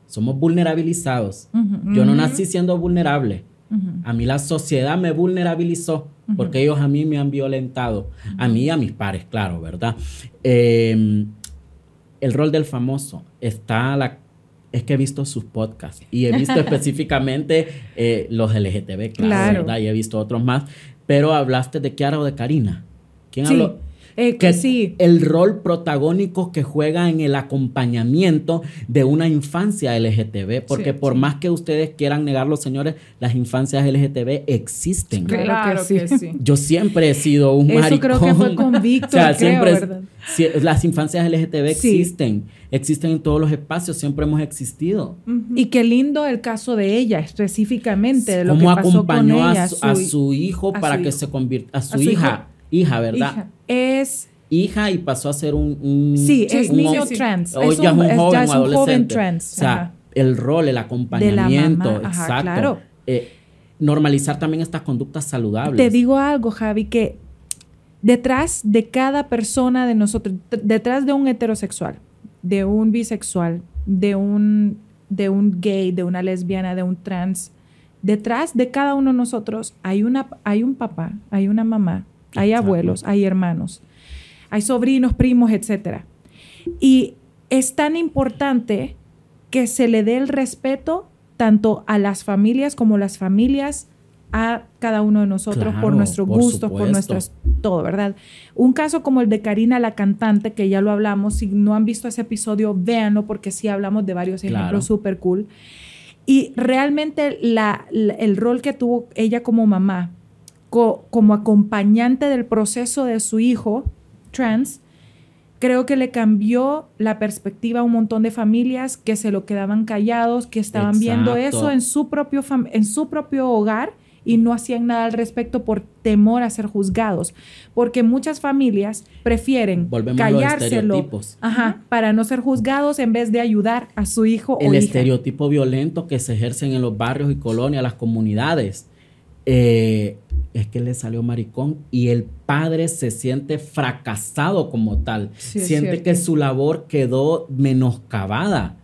somos vulnerabilizados. Yo no nací siendo vulnerable. A mí la sociedad me vulnerabilizó porque ellos a mí me han violentado. A mí y a mis pares, claro, ¿verdad? Eh, el rol del famoso está la... Es que he visto sus podcasts y he visto específicamente eh, los LGTB, claro, Claro. ¿verdad? Y he visto otros más. Pero hablaste de Kiara o de Karina. ¿Quién Sí. habló? Eh, que sí. el rol protagónico que juega en el acompañamiento de una infancia LGTB, porque Sí, por sí. más que ustedes quieran negarlo, señores, las infancias LGTB existen. Claro Claro que que sí. Yo siempre he sido un Eso maricón. creo que fue con Víctor, O sea, creo, siempre es- ¿verdad? si- las infancias LGTB Sí. existen, existen en todos los espacios, siempre hemos existido. Y qué lindo el caso de ella, específicamente, de lo que pasó con acompañó a ella. su, a su hijo a para su que hijo. se convirtiera, a su, A su hija, hija, ¿verdad? Hija. Es, Hija y pasó a ser un, un- sí, Sí, es un niño sí. trans. o es ya es un joven ya es o un joven adolescente. trans. O sea, Ajá. el rol, el acompañamiento, mamá, ajá, exacto. claro. Eh, normalizar también estas conductas saludables. Te digo algo, Javi, que detrás de cada persona de nosotros, detrás de un heterosexual, de un bisexual, de un, de un gay, de una lesbiana, de un trans, detrás de cada uno de nosotros hay, una, hay un papá, hay una mamá, hay abuelos, hay hermanos, hay sobrinos, primos, etc. Y es tan importante que se le dé el respeto tanto a las familias como las familias a cada uno de nosotros por nuestros por gustos, por nuestras todo, ¿verdad? Un caso como el de Karina la cantante, que ya lo hablamos, si no han visto ese episodio, véanlo porque sí hablamos de varios Claro. ejemplos súper cool. Y realmente la- la- el rol que tuvo ella como mamá, co- como acompañante del proceso de su hijo trans, creo que le cambió la perspectiva a un montón de familias que se lo quedaban callados, que estaban viendo eso en su propio en su propio hogar y no hacían nada al respecto por temor a ser juzgados, porque muchas familias prefieren Volvemos callárselo, estereotipos. ajá, para no ser juzgados en vez de ayudar a su hijo o el hija. estereotipo violento que se ejercen en los barrios y colonias, las comunidades. Eh, es que le salió maricón y el padre se siente fracasado como tal. Sí, siente que su labor quedó menoscabada.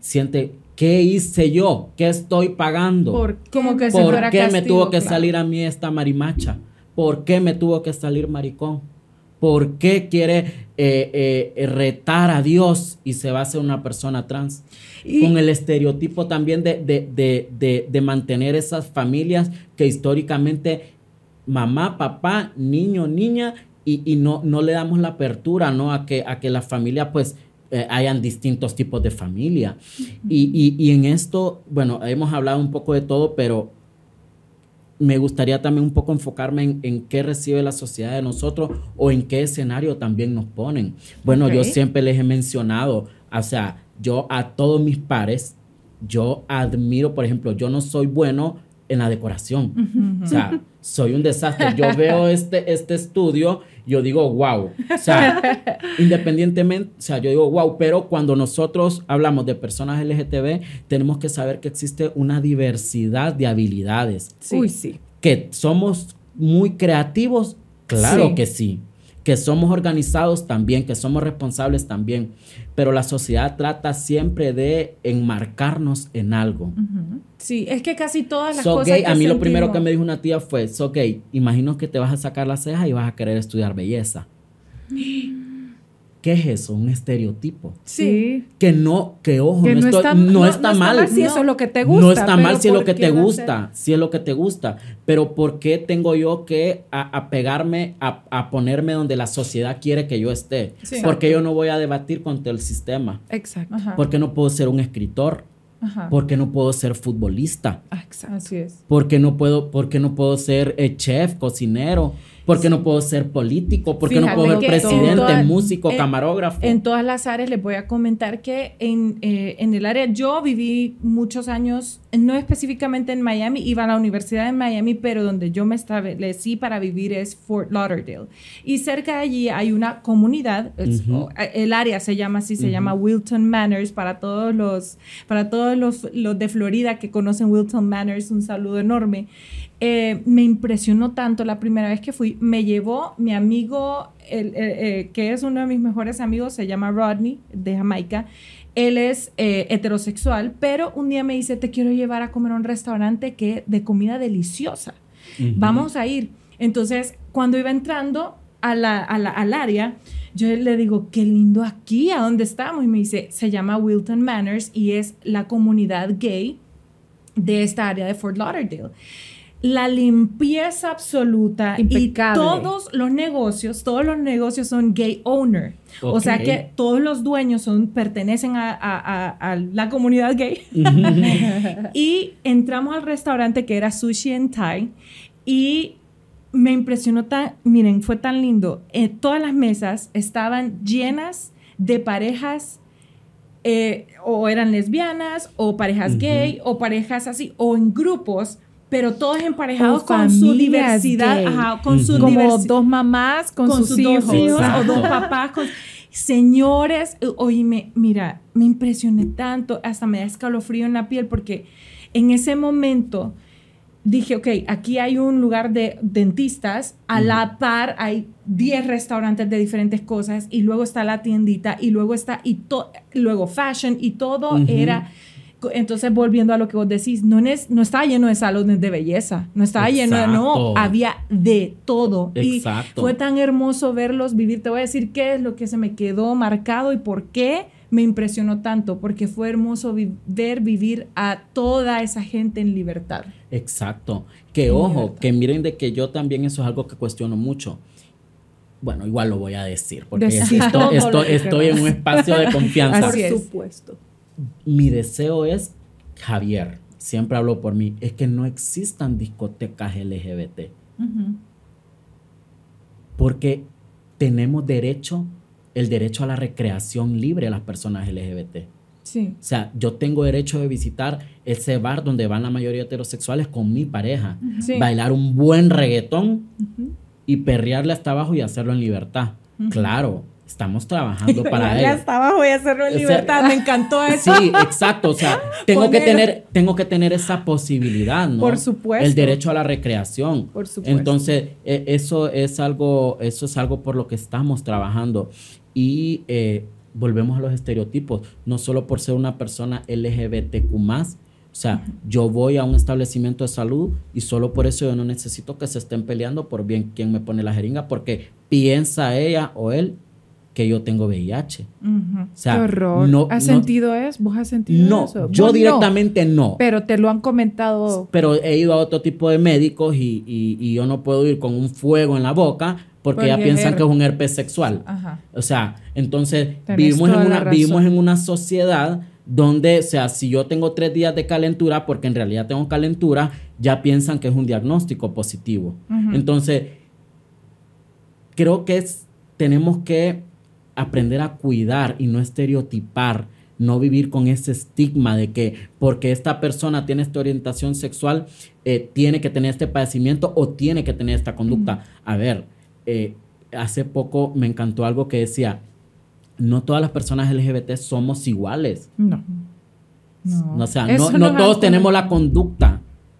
Siente, ¿qué hice yo? ¿Qué estoy pagando? ¿Por Como que si ¿Por fuera qué me tuvo que claro. salir a mí esta marimacha? ¿Por qué me tuvo que salir maricón? ¿Por qué quiere eh, eh, retar a Dios y se va a hacer una persona trans? Y- Con el estereotipo también de, de- de- de- de mantener esas familias que históricamente mamá, papá, niño, niña, y, y no, no le damos la apertura ¿no? a, que, a que la familia pues eh, hayan distintos tipos de familia. Y, y- y en esto, bueno, hemos hablado un poco de todo, pero me gustaría también un poco enfocarme en, en qué recibe la sociedad de nosotros o en qué escenario también nos ponen. Bueno, yo siempre les he mencionado, o sea, yo a todos mis pares, yo admiro, por ejemplo, yo no soy bueno en la decoración. O sea, soy un desastre. Yo veo este, este estudio, yo digo, wow. O sea, independientemente, o sea, yo digo, wow, pero cuando nosotros hablamos de personas LGTB, tenemos que saber que existe una diversidad de habilidades. Uy, sí. Que somos muy creativos, claro Sí. que sí. Que somos organizados también, que somos responsables también. Pero la sociedad trata siempre de enmarcarnos en algo. Sí, es que casi todas las So cosas gay, que a mí lo primero que me dijo una tía fue, so gay, imagino que te vas a sacar la ceja y vas a querer estudiar belleza. ¿Qué es eso? Un estereotipo. Sí. Que no, que ojo, Que no, está- no no- está no está mal. si eso es lo que te gusta, No está mal pero si es lo ¿por que te gusta, si es lo que te gusta. Pero ¿por qué tengo yo que apegarme a, a ponerme donde la sociedad quiere que yo esté? Sí. Porque yo no voy a debatir contra el sistema. Exacto. Ajá. Porque no puedo ser un escritor. Ajá. Porque no puedo ser futbolista. Exacto. Así es. porque no puedo, porque no puedo ser eh, chef, cocinero, porque no puedo ser político, porque no Fíjate puedo ser presidente, músico, en- camarógrafo. En todas las áreas les voy a comentar que en, eh, en el área, yo viví muchos años, no específicamente en Miami, iba a la universidad en Miami, pero donde yo me establecí para vivir es Fort Lauderdale. Y cerca de allí hay una comunidad, eh, el área se llama así, se llama Wilton Manors, para todos los, para todos los, los de Florida que conocen Wilton Manors, un saludo enorme. Eh, me impresionó tanto la primera vez que fui. Me llevó mi amigo, el- el- eh, que es uno de mis mejores amigos, se llama Rodney, de Jamaica. Él es eh, heterosexual, pero un día me dice, te quiero llevar a comer a un restaurante que de comida deliciosa. Vamos a ir. Entonces, cuando iba entrando a la- a la- al área, yo le digo, qué lindo aquí, ¿a dónde estamos? Y me dice, se llama Wilton Manors y es la comunidad gay de esta área de Fort Lauderdale. La limpieza absoluta Impecable. y todos los negocios, todos los negocios son gay owner. O sea que todos los dueños son, pertenecen a, a- a- a la comunidad gay. y entramos al restaurante que era Sushi and Thai y me impresionó tan, miren, fue tan lindo. Eh, todas las mesas estaban llenas de parejas eh, o eran lesbianas o parejas gay o parejas así o en grupos, pero todos emparejados con su diversidad, ajá, con su Ujú. Como diversidad dos mamás con, con sus, sus hijos. dos hijos o dos papás. Con... Señores, eh, oye, me- mira, me impresioné tanto, hasta me da escalofrío en la piel porque en ese momento dije, ok, aquí hay un lugar de dentistas, a la par hay 10 restaurantes de diferentes cosas y luego está la tiendita y luego está, y luego fashion y todo era... Entonces, volviendo a lo que vos decís, no, es, no estaba lleno de salones de belleza, no estaba lleno de, no, había de todo. Exacto. Y fue tan hermoso verlos vivir. Te voy a decir qué es lo que se me quedó marcado y por qué me impresionó tanto, porque fue hermoso vi- ver vivir a toda esa gente en libertad. Exacto. Que En ojo, libertad. que miren de que yo también eso es algo que cuestiono mucho. Bueno, igual lo voy a decir, porque esto- estoy, en un espacio de confianza. Por es. supuesto. Mi deseo es, Javier, siempre hablo por mí, es que no existan discotecas LGBT, porque tenemos derecho, el derecho a la recreación libre a las personas LGBT. Sí. O sea, yo tengo derecho de visitar ese bar donde van la mayoría de heterosexuales con mi pareja, Sí. bailar un buen reggaetón y perrearle hasta abajo y hacerlo en libertad. Claro, estamos trabajando para Ya ello. hasta abajo voy a hacerlo en sea, libertad. Me encantó eso. Sí, exacto. O sea, tengo que, tener, tengo que tener esa posibilidad, ¿no? Por supuesto. El derecho a la recreación. Por supuesto. Entonces, e- eso es algo, eso es algo por lo que estamos trabajando. Y eh, volvemos a los estereotipos, no solo por ser una persona LGBTQ o sea, yo voy a un establecimiento de salud y solo por eso yo no necesito que se estén peleando por bien quién me pone la jeringa, porque piensa ella o él que yo tengo VIH. Ujú. O sea, Qué horror. no, ¿Has no- sentido eso? ¿Vos has sentido no, eso? yo no, directamente no. pero te lo han comentado. Pero he ido a otro tipo de médicos y, y- y yo no puedo ir con un fuego en la boca porque ya piensan que es un herpes sexual. Ajá. O sea, entonces vivimos en, una, vivimos en una sociedad donde, o sea, si yo tengo tres días de calentura, porque en realidad tengo calentura, ya piensan que es un diagnóstico positivo. Entonces, creo que es, tenemos que aprender a cuidar y no estereotipar, no vivir con ese estigma de que porque esta persona tiene esta orientación sexual, eh, tiene que tener este padecimiento o tiene que tener esta conducta. A ver, eh, hace poco me encantó algo que decía, no todas las personas LGBT somos iguales. No. No. O sea, no, no todos tenemos la conducta.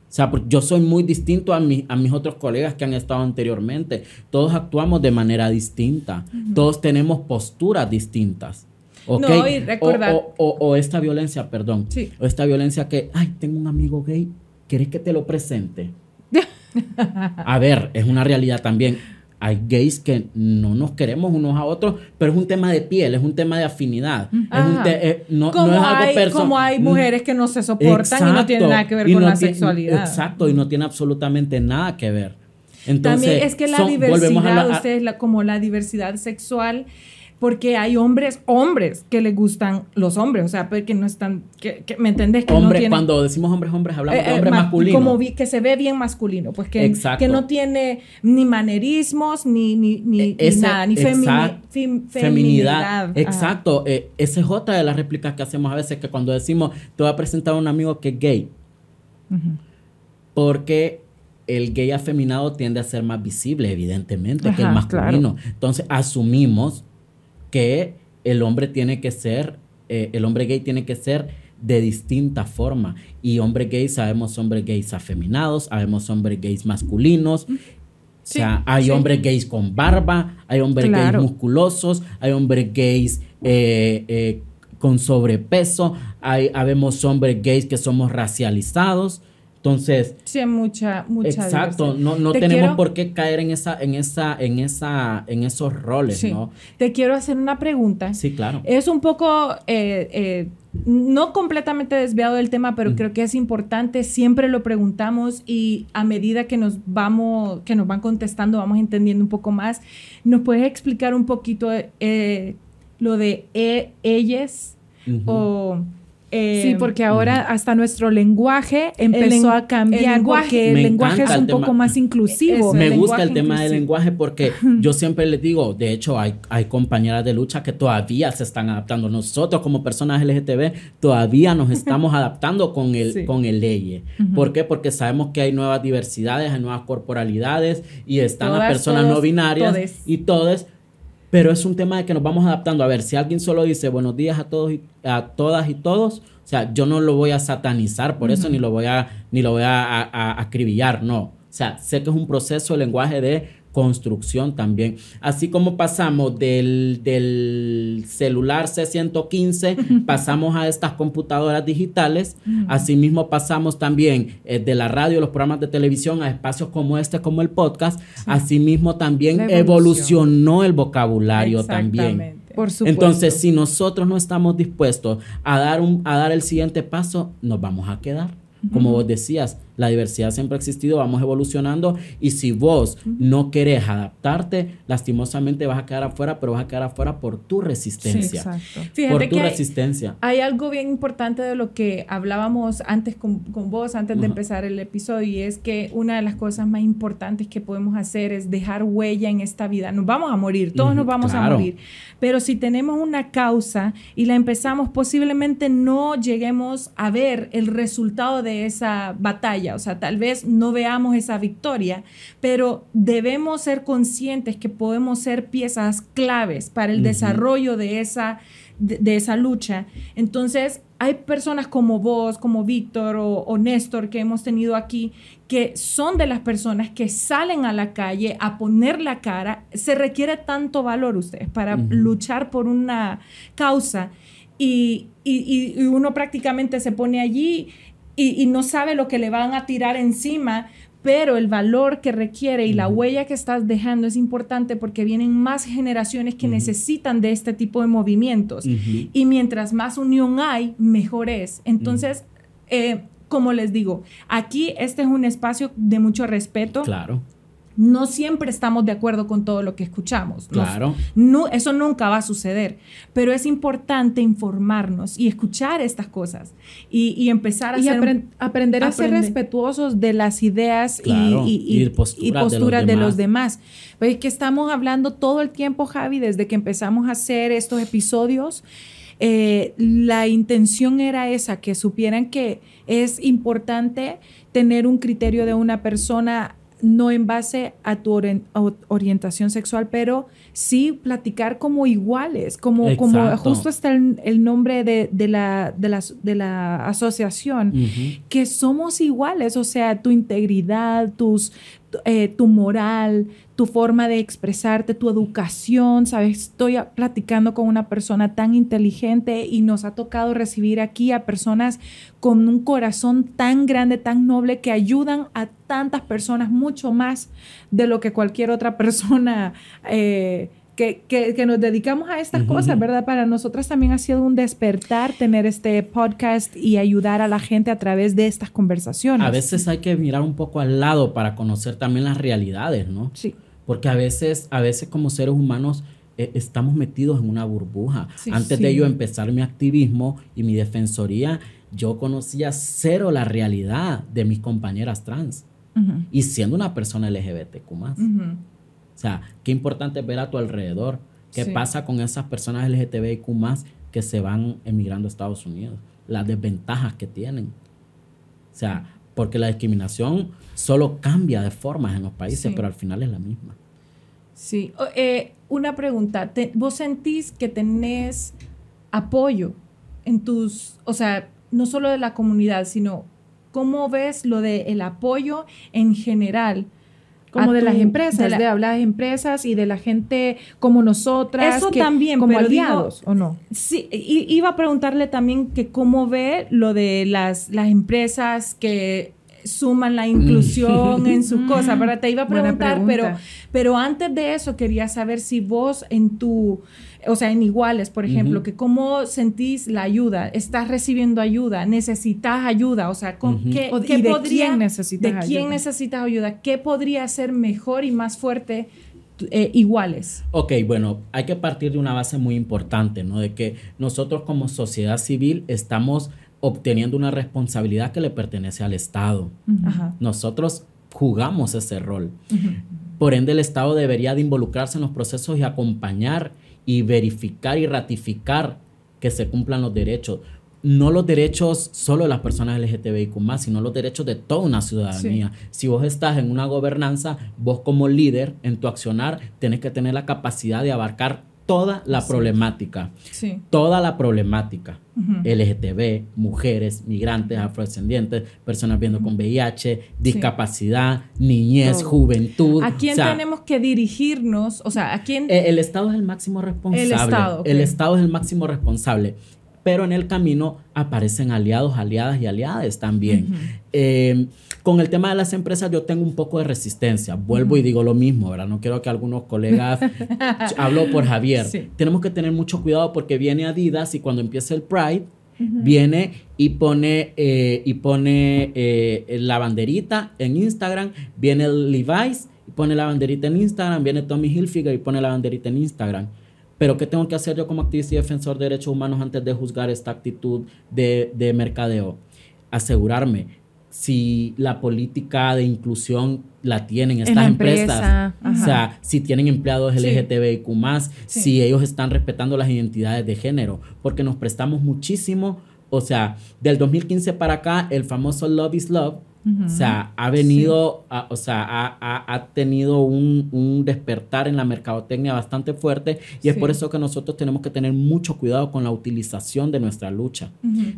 O sea, yo soy muy distinto a, mi- a mis otros colegas que han estado anteriormente. Todos actuamos de manera distinta. Todos tenemos posturas distintas. ¿ok? No, y recordar- O, o- o- o esta violencia, perdón. Sí. O esta violencia que, ay, tengo un amigo gay, ¿quieres que te lo presente? a ver, es una realidad también. Hay gays que no nos queremos unos a otros, pero es un tema de piel, es un tema de afinidad. Es un te- eh, no, como, no es algo hay, personal. como hay mujeres que no se soportan y no tienen nada que ver con no la sexualidad. Exacto, y no tiene absolutamente nada que ver. Entonces, También es que la son- diversidad, la- ustedes, la- como la diversidad sexual, porque hay hombres, hombres que les gustan los hombres, o sea, pues, que no están, que, que- ¿me entendés? Que no hombre, tienen- cuando decimos hombres, hombres, hablamos eh, de eh, hombre ma- masculino. Como vi- que se ve bien masculino, pues que, Exacto. que no tiene ni manerismos, ni, ni, ni, ni Ese- nada, ni femini- exact- fem- feminidad. feminidad. Exacto. eh, esa es otra de las réplicas que hacemos a veces, que cuando decimos, te voy a presentar a un amigo que es gay. Porque el gay afeminado tiende a ser más visible, evidentemente, que el masculino. Entonces, asumimos que el hombre tiene que ser, eh, el hombre gay tiene que ser de distinta forma. Y hombres gays, sabemos hombres gays afeminados, sabemos hombres gays masculinos. O sea, hay sí. hombres gays con barba, hay hombres Claro. gays musculosos, hay hombres gays eh, eh, con sobrepeso, hay, habemos hombres gays que somos racializados. Entonces, Sí, mucha, mucha exacto, diversidad. no, no Te tenemos quiero- por qué caer en esa, en esa, en esa, en esos roles, Sí. ¿no? Te quiero hacer una pregunta. Sí, claro. Es un poco, eh, eh, no completamente desviado del tema, pero creo que es importante, siempre lo preguntamos y a medida que nos vamos, que nos van contestando, vamos entendiendo un poco más. ¿Nos puedes explicar un poquito eh, lo de e- ellas o eh, Sí, porque ahora hasta nuestro lenguaje empezó a cambiar el lenguaje- porque el Me lenguaje es un poco más inclusivo. Es- Me gusta el tema del lenguaje porque yo siempre les digo, de hecho hay, hay compañeras de lucha que todavía se están adaptando. Nosotros como personas LGTB todavía nos estamos adaptando con el, Sí. con el ley. ¿Por qué? Porque sabemos que hay nuevas diversidades, hay nuevas corporalidades y están las Todas, personas no binarias todes. y todes. Pero es un tema de que nos vamos adaptando. A ver, si alguien solo dice buenos días a todos y, a todas y todos, o sea, yo no lo voy a satanizar por eso, ni lo voy a, ni lo voy a, a- a acribillar, no. O sea, sé que es un proceso de lenguaje de construcción también. Así como pasamos del, del celular C115, pasamos a estas computadoras digitales, asimismo pasamos también eh, de la radio, los programas de televisión, a espacios como este, como el podcast, asimismo también evolucionó el vocabulario también. Por supuesto. Entonces, si nosotros no estamos dispuestos a dar, un, a dar el siguiente paso, nos vamos a quedar. Como vos decías, la diversidad siempre ha existido, vamos evolucionando y si vos no querés adaptarte, lastimosamente vas a quedar afuera, pero vas a quedar afuera por tu resistencia. exacto. Fíjate por tu que hay- resistencia. Hay algo bien importante de lo que hablábamos antes con, con vos, antes de empezar el episodio, y es que una de las cosas más importantes que podemos hacer es dejar huella en esta vida. Nos vamos a morir, todos nos vamos claro. a morir, pero si tenemos una causa y la empezamos, posiblemente no lleguemos a ver el resultado de esa batalla, o sea, tal vez no veamos esa victoria, pero debemos ser conscientes que podemos ser piezas claves para el desarrollo de esa de, de esa lucha. Entonces, hay personas como vos, como Víctor o, o Néstor que hemos tenido aquí, que son de las personas que salen a la calle a poner la cara. Se requiere tanto valor ustedes para luchar por una causa y, y- y uno prácticamente se pone allí y, y no sabe lo que le van a tirar encima, pero el valor que requiere y la huella que estás dejando es importante porque vienen más generaciones que necesitan de este tipo de movimientos. Y mientras más unión hay, mejor es. Entonces, eh, como les digo, aquí este es un espacio de mucho respeto. Claro, No siempre estamos de acuerdo con todo lo que escuchamos. Nos- claro. no, eso nunca va a suceder, pero es importante informarnos y escuchar estas cosas y, y empezar a y apren- aprender a ser respetuosos de las ideas y- Claro, y, y- y posturas y de los posturas de los demás. demás. Pues que estamos hablando todo el tiempo, Javi, desde que empezamos a hacer estos episodios. eh, la intención era esa, que supieran que es importante tener un criterio de una persona no en base a tu orientación sexual, pero sí platicar como iguales, como, como justo está el, el nombre de, de la, de, la, de la asociación, que somos iguales, o sea, tu integridad, tus, tu- eh, tu moral, tu forma de expresarte, tu educación, ¿sabes? Estoy platicando con una persona tan inteligente y nos ha tocado recibir aquí a personas con un corazón tan grande, tan noble, que ayudan a tantas personas mucho más de lo que cualquier otra persona. eh, que, que- que nos dedicamos a estas Ujú. cosas, ¿verdad? Para nosotras también ha sido un despertar tener este podcast y ayudar a la gente a través de estas conversaciones. A veces hay que mirar un poco al lado para conocer también las realidades, ¿no? Sí. Porque a veces, a veces como seres humanos eh, estamos metidos en una burbuja. Sí, Antes sí. de yo empezar mi activismo y mi defensoría, yo conocía cero la realidad de mis compañeras trans. Y siendo una persona LGBTQ más. O sea, qué importante es ver a tu alrededor. ¿Qué Sí. pasa con esas personas LGTBIQ más que se van emigrando a Estados Unidos? Las desventajas que tienen. O sea, porque la discriminación solo cambia de formas en los países, Sí. pero al final es la misma. Sí. Eh, una pregunta. ¿Vos sentís que tenés apoyo en tus, o sea, no solo de la comunidad, sino cómo ves lo del el apoyo en general? Como de tu- las empresas, de, de la- hablar de empresas y de la gente como nosotras. Eso que- también, como pero digo- aliados, ¿o no? Sí, iba a preguntarle también que cómo ve lo de las, las empresas que suman la inclusión en su cosa, ¿verdad? Te iba a preguntar, pero, pregunta. pero antes de eso quería saber si vos en tu, o sea, en iguales, por ejemplo, que cómo sentís la ayuda, estás recibiendo ayuda, necesitas ayuda, o sea, con. ¿qué, O- qué ¿y de podría- quién necesitas ¿De quién ayuda? necesitas ayuda? ¿Qué podría ser mejor y más fuerte eh, iguales? Ok, bueno, hay que partir de una base muy importante, ¿no? De que nosotros como sociedad civil estamos obteniendo una responsabilidad que le pertenece al Estado. Ajá. Nosotros jugamos ese rol. Por ende, el Estado debería de involucrarse en los procesos y acompañar y verificar y ratificar que se cumplan los derechos. No los derechos solo de las personas LGTBIQ sino los derechos de toda una ciudadanía. Si vos estás en una gobernanza, vos como líder en tu accionar tenés que tener la capacidad de abarcar toda la problemática Sí. toda la problemática LGTB, mujeres, migrantes, afrodescendientes, personas viendo con VIH, discapacidad, niñez, Todo. juventud. ¿A quién O sea, tenemos que dirigirnos? O sea, ¿a quién? eh, El Estado es el máximo responsable. El Estado. El Estado es el máximo responsable. Pero en el camino aparecen aliados, aliadas y aliadas también. Eh, con el tema de las empresas yo tengo un poco de resistencia. Vuelvo y digo lo mismo, ¿verdad? No quiero que algunos colegas... hablo por Javier. Sí. Tenemos que tener mucho cuidado porque viene Adidas y cuando empieza el Pride, viene y pone, eh, y pone eh, la banderita en Instagram, viene el Levi's y pone la banderita en Instagram, viene Tommy Hilfiger y pone la banderita en Instagram. Pero ¿qué tengo que hacer yo como activista y defensor de derechos humanos antes de juzgar esta actitud de, de mercadeo? Asegurarme si la política de inclusión la tienen estas la empresas. empresa, O sea, si tienen empleados. LGTBIQ Sí. si ellos están respetando las identidades de género, porque nos prestamos muchísimo, o sea, del 2015 para acá, el famoso Love is Love, o sea, ha venido, a- o sea, ha, ha- ha tenido un, un despertar en la mercadotecnia bastante fuerte y es por eso que nosotros tenemos que tener mucho cuidado con la utilización de nuestra lucha.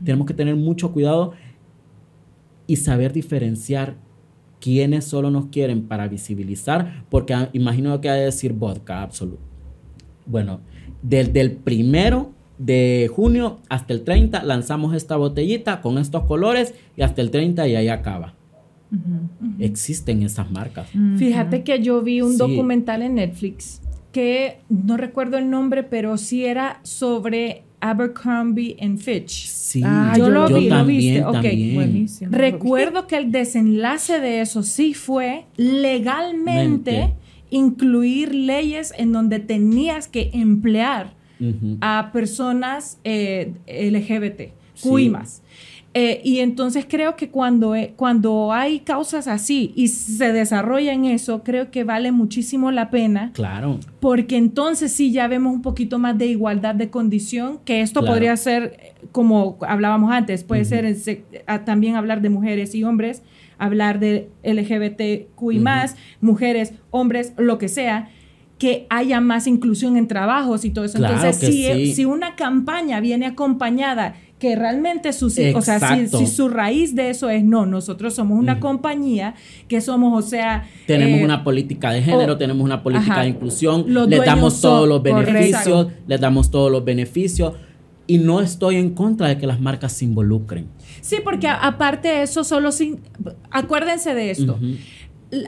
Tenemos que tener mucho cuidado y saber diferenciar quiénes solo nos quieren para visibilizar, porque ah, imagino que ha de decir vodka absoluto. Bueno, desde el primero de junio hasta el 30 lanzamos esta botellita con estos colores y hasta el 30 y ahí acaba. Existen esas marcas. Fíjate que yo vi un Sí. documental en Netflix que no recuerdo el nombre, pero sí era sobre Abercrombie and Fitch. Sí, Ah, yo lo vi, lo también, viste, ok, también. Buenísimo. Recuerdo que el desenlace de eso sí fue legalmente Mente. incluir leyes en donde tenías que emplear a personas eh, LGBT, Sí. QI más. Eh, y entonces creo que cuando, eh, cuando hay causas así y se desarrolla en eso, creo que vale muchísimo la pena Claro. porque entonces sí ya vemos un poquito más de igualdad de condición, que esto Claro. podría ser, eh, como hablábamos antes, puede ser a- también hablar de mujeres y hombres, hablar de LGBTQI Ujú. más, mujeres, hombres, lo que sea, que haya más inclusión en trabajos y todo eso. Claro Entonces, si, sí. si una campaña viene acompañada que realmente su, o sea, si, su raíz de eso es no, nosotros somos una Ujú. compañía que somos, o sea, Tenemos eh, una política de género, o- tenemos una política ajá. de inclusión, les damos son- todos los correcto. beneficios, les damos todos los beneficios y no estoy en contra de que las marcas se involucren. Sí, porque aparte de eso, solo sin. Acuérdense de esto. L-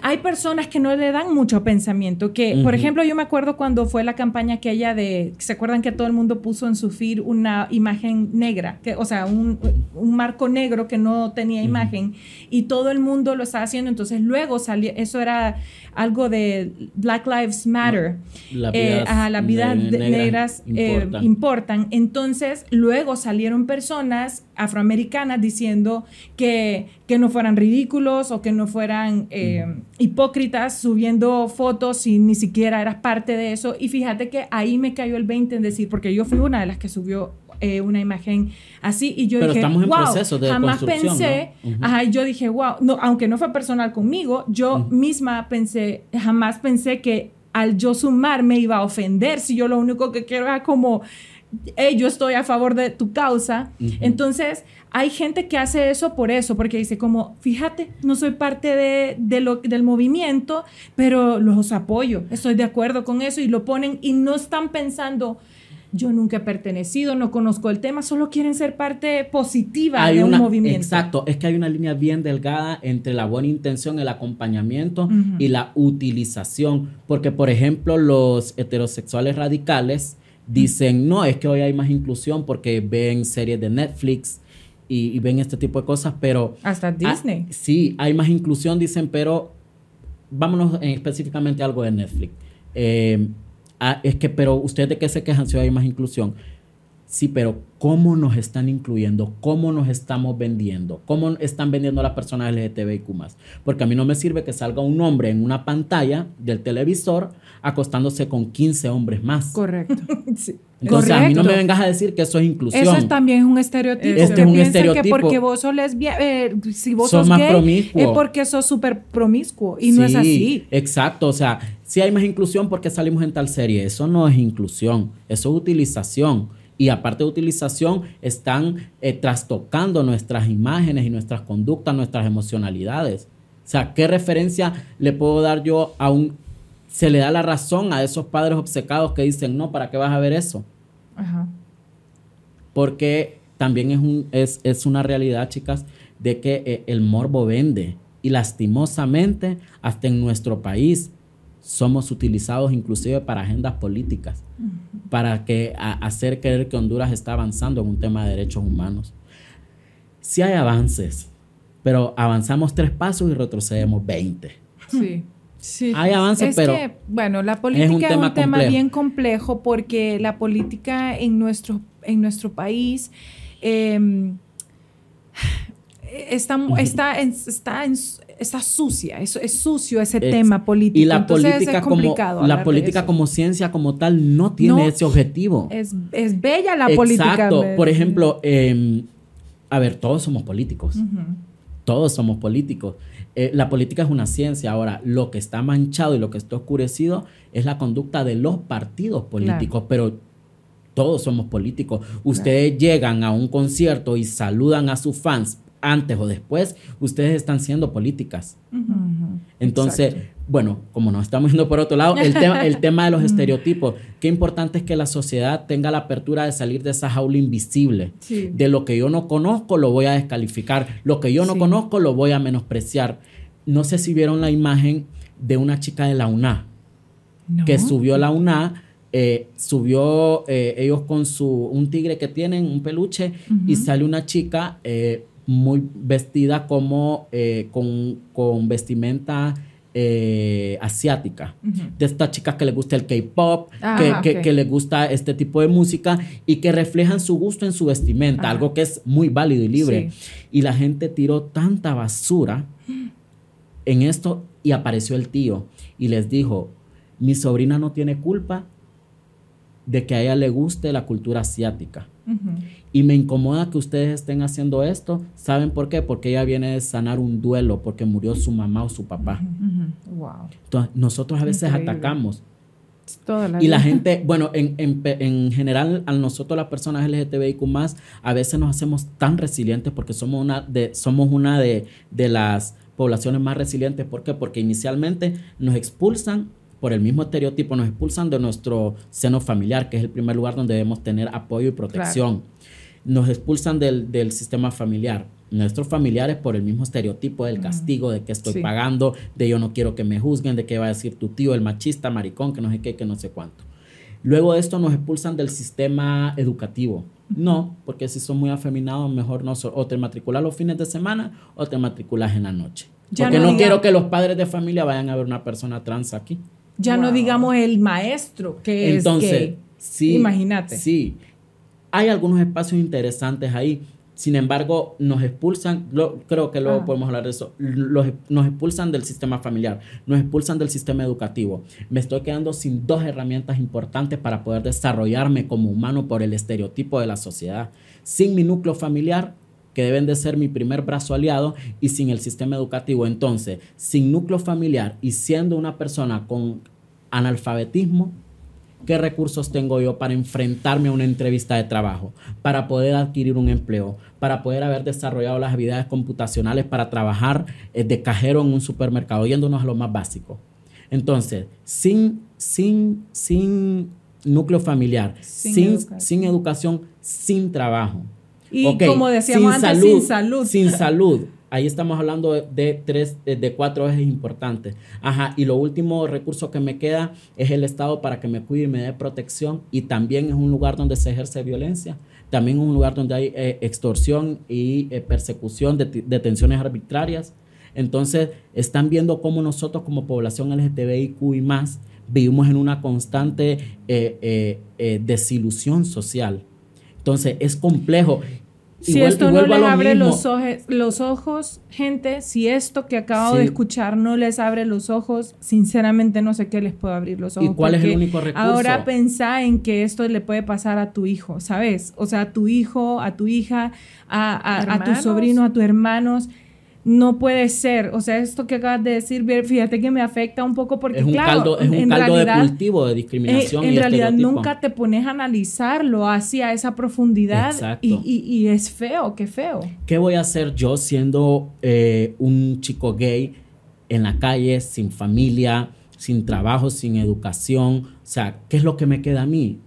Hay personas que no le dan mucho pensamiento. Que, por Ujú. ejemplo, yo me acuerdo cuando fue la campaña aquella de. ¿Se acuerdan que todo el mundo puso en su feed una imagen negra? Que, o sea, un, un marco negro que no tenía imagen. Y todo el mundo lo estaba haciendo. Entonces, luego salió. Eso era algo de Black Lives Matter. Las Eh, ajá, las vidas ne- de- negras negras eh, importan. importan. Entonces, luego salieron personas afroamericanas diciendo que, que no fueran ridículos o que no fueran eh, hipócritas subiendo fotos y ni siquiera eras parte de eso. Y fíjate que ahí me cayó el 20 en decir, porque yo fui una de las que subió eh, una imagen así y yo Pero dije, estamos en wow, proceso de jamás pensé, ¿no? Ujú. ajá, y yo dije, wow, no, aunque no fue personal conmigo, yo misma pensé, jamás pensé que al yo sumarme iba a ofender si yo lo único que quiero era como, hey, yo estoy a favor de tu causa. Ujú. Entonces, hay gente que hace eso por eso, porque dice como, fíjate, no soy parte de, de lo, del movimiento, pero los apoyo, estoy de acuerdo con eso y lo ponen y no están pensando yo nunca he pertenecido, no conozco el tema, solo quieren ser parte positiva Hay de una, un movimiento. Exacto, es que hay una línea bien delgada entre la buena intención, el acompañamiento y la utilización. Porque, por ejemplo, los heterosexuales radicales dicen, no, es que hoy hay más inclusión porque ven series de Netflix y, y ven este tipo de cosas, pero... Hasta Disney. Sí, hay más inclusión, dicen, pero vámonos en específicamente a algo de Netflix. Eh, ah, es que, pero ustedes de qué se quejan si hay más inclusión. Sí, pero ¿cómo nos están incluyendo? ¿Cómo nos estamos vendiendo? ¿Cómo están vendiendo a las personas LGTBIQ+. Porque a mí no me sirve que salga un hombre en una pantalla del televisor acostándose con 15 hombres más. Correcto. sí. Entonces, a mí no me vengas a decir que eso es inclusión. Eso es también es un estereotipo. Este que es un estereotipo. que porque vos sos lesbiana, eh, si vos Sos sos más gay, promiscuo. es porque sos súper promiscuo. Y no es Sí, así. Exacto, o sea, si hay más inclusión porque salimos en tal serie, eso no es inclusión, eso es utilización. Y aparte de utilización, están eh, trastocando nuestras imágenes y nuestras conductas, nuestras emocionalidades. O sea, ¿qué referencia le puedo dar yo a un... Se le da la razón a esos padres obcecados que dicen, no, ¿para qué vas a ver eso? Ajá. porque también es, un, es, es una realidad, chicas, de que eh, el morbo vende. Y lastimosamente, hasta en nuestro país, somos utilizados inclusive para agendas políticas, para que, a- hacer creer que Honduras está avanzando en un tema de derechos humanos. Sí hay avances, pero avanzamos tres pasos y retrocedemos 20. Sí. Sí. Hay avances, Es pero que, bueno, la política es un un tema bien complejo porque la política en nuestro, en nuestro país eh, está, está, está, está sucia, es, es sucio ese tema político. y la Entonces política, es como, la política como ciencia como tal no tiene No. ese objetivo. Es, es bella la política. Exacto. Por ejemplo, eh, a ver, todos somos políticos. Todos somos políticos. Eh, la política es una ciencia. Ahora, lo que está manchado y lo que está oscurecido es la conducta de los partidos políticos, pero todos somos políticos. Ustedes llegan a un concierto y saludan a sus fans antes o después, ustedes están siendo políticas. Entonces, bueno, como nos estamos yendo por otro lado, el tema, el tema de los estereotipos, qué importante es que la sociedad tenga la apertura de salir de esa jaula invisible. Sí. De lo que yo no conozco lo voy a descalificar, lo que yo no Sí. conozco lo voy a menospreciar. No sé si vieron la imagen de una chica de la UNA No. que subió a la UNA, eh, subió eh, ellos con su, un tigre que tienen, un peluche, y sale una chica eh, muy vestida como eh, con, con vestimenta eh, asiática. De estas chicas que les gusta el K-pop, Ah, que, ok. que, que les gusta este tipo de música y que reflejan su gusto en su vestimenta, Ajá. algo que es muy válido y libre. Sí. Y la gente tiró tanta basura en esto y apareció el tío y les dijo, mi sobrina no tiene culpa de que a ella le guste la cultura asiática. Y me incomoda que ustedes estén haciendo esto. ¿Saben por qué? Porque ella viene de sanar un duelo porque murió su mamá o su papá. Wow. Entonces, nosotros a veces Increíble. atacamos. Toda la Y la gente, bueno, en, en, en general, a nosotros las personas LGTBIQ a veces nos hacemos tan resilientes porque somos una de, somos una de, de las poblaciones más resilientes. ¿Por qué? Porque inicialmente nos expulsan por el mismo estereotipo, nos expulsan de nuestro seno familiar, que es el primer lugar donde debemos tener apoyo y protección. Nos expulsan del, del sistema familiar. Nuestros familiares por el mismo estereotipo del castigo, de que estoy Sí. pagando, de yo no quiero que me juzguen, de que va a decir tu tío, el machista, maricón, que no sé qué, que no sé cuánto. Luego de esto nos expulsan del sistema educativo. No, porque si son muy afeminados, mejor no. so- O te matriculas los fines de semana o te matriculas en la noche. Ya porque no no, quiero que los padres de familia vayan a ver una persona trans aquí. Ya no digamos el maestro que Entonces, es gay. sí. Imagínate. Sí. Hay algunos espacios interesantes ahí. Sin embargo, nos expulsan, lo- creo que luego Ah. podemos hablar de eso, los- nos expulsan del sistema familiar, nos expulsan del sistema educativo. Me estoy quedando sin dos herramientas importantes para poder desarrollarme como humano por el estereotipo de la sociedad. Sin mi núcleo familiar, que deben de ser mi primer brazo aliado, y sin el sistema educativo. Entonces, sin núcleo familiar y siendo una persona con analfabetismo, ¿Qué recursos tengo yo para enfrentarme a una entrevista de trabajo? Para poder adquirir un empleo, para poder haber desarrollado las habilidades computacionales para trabajar eh, de cajero en un supermercado, yéndonos a lo más básico. Entonces, sin, sin, sin núcleo familiar, Sin sin, educación. sin educación, sin trabajo. Y como decíamos antes, sin salud. Sin salud. Ahí estamos hablando de, de tres, de, de cuatro ejes importantes. Ajá, y lo último recurso que me queda es el Estado para que me cuide y me dé protección. Y también es un lugar donde se ejerce violencia. También es un lugar donde hay eh, extorsión y eh, persecución, de, detenciones arbitrarias. Entonces, están viendo cómo nosotros como población LGTBIQ y más vivimos en una constante eh, eh, eh, desilusión social. Entonces, es complejo. Si Igual- esto no les lo abre los, oje- los ojos, gente, si esto que acabo de escuchar no les abre los ojos, sinceramente no sé qué les puede abrir los ojos. ¿Y cuál es el único recurso? Ahora pensá en que esto le puede pasar a tu hijo, ¿sabes? O sea, a tu hijo, a tu hija, a, a- a tus Hermanos. sobrinos, a tus hermanos. No puede ser. O sea, esto que acabas de decir, fíjate que me afecta un poco porque, es un claro, caldo, es un en caldo realidad, de cultivo de eh, discriminación. en y realidad nunca te pones a analizarlo hacia esa profundidad Exacto. y, y- y es feo, qué feo. ¿Qué voy a hacer yo siendo eh, un chico gay en la calle, sin familia, sin trabajo, sin educación? O sea, ¿qué es lo que me queda a mí?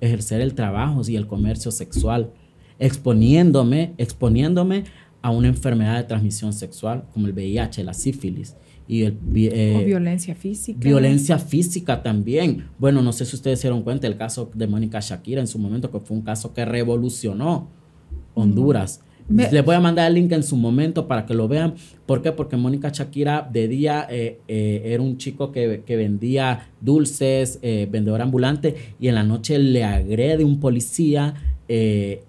Ejercer el trabajo y el comercio sexual, exponiéndome, exponiéndome a una enfermedad de transmisión sexual como el VIH, la sífilis y el eh, o violencia física. Violencia física también. Bueno, no sé si ustedes se dieron cuenta el caso de Mónica Shakira en su momento, que fue un caso que revolucionó Honduras. Me- Les voy a mandar el link en su momento para que lo vean. ¿Por qué? Porque Mónica Shakira de día eh, eh, era un chico que, que vendía dulces, vendedor ambulante, y en la noche le agrede un policía,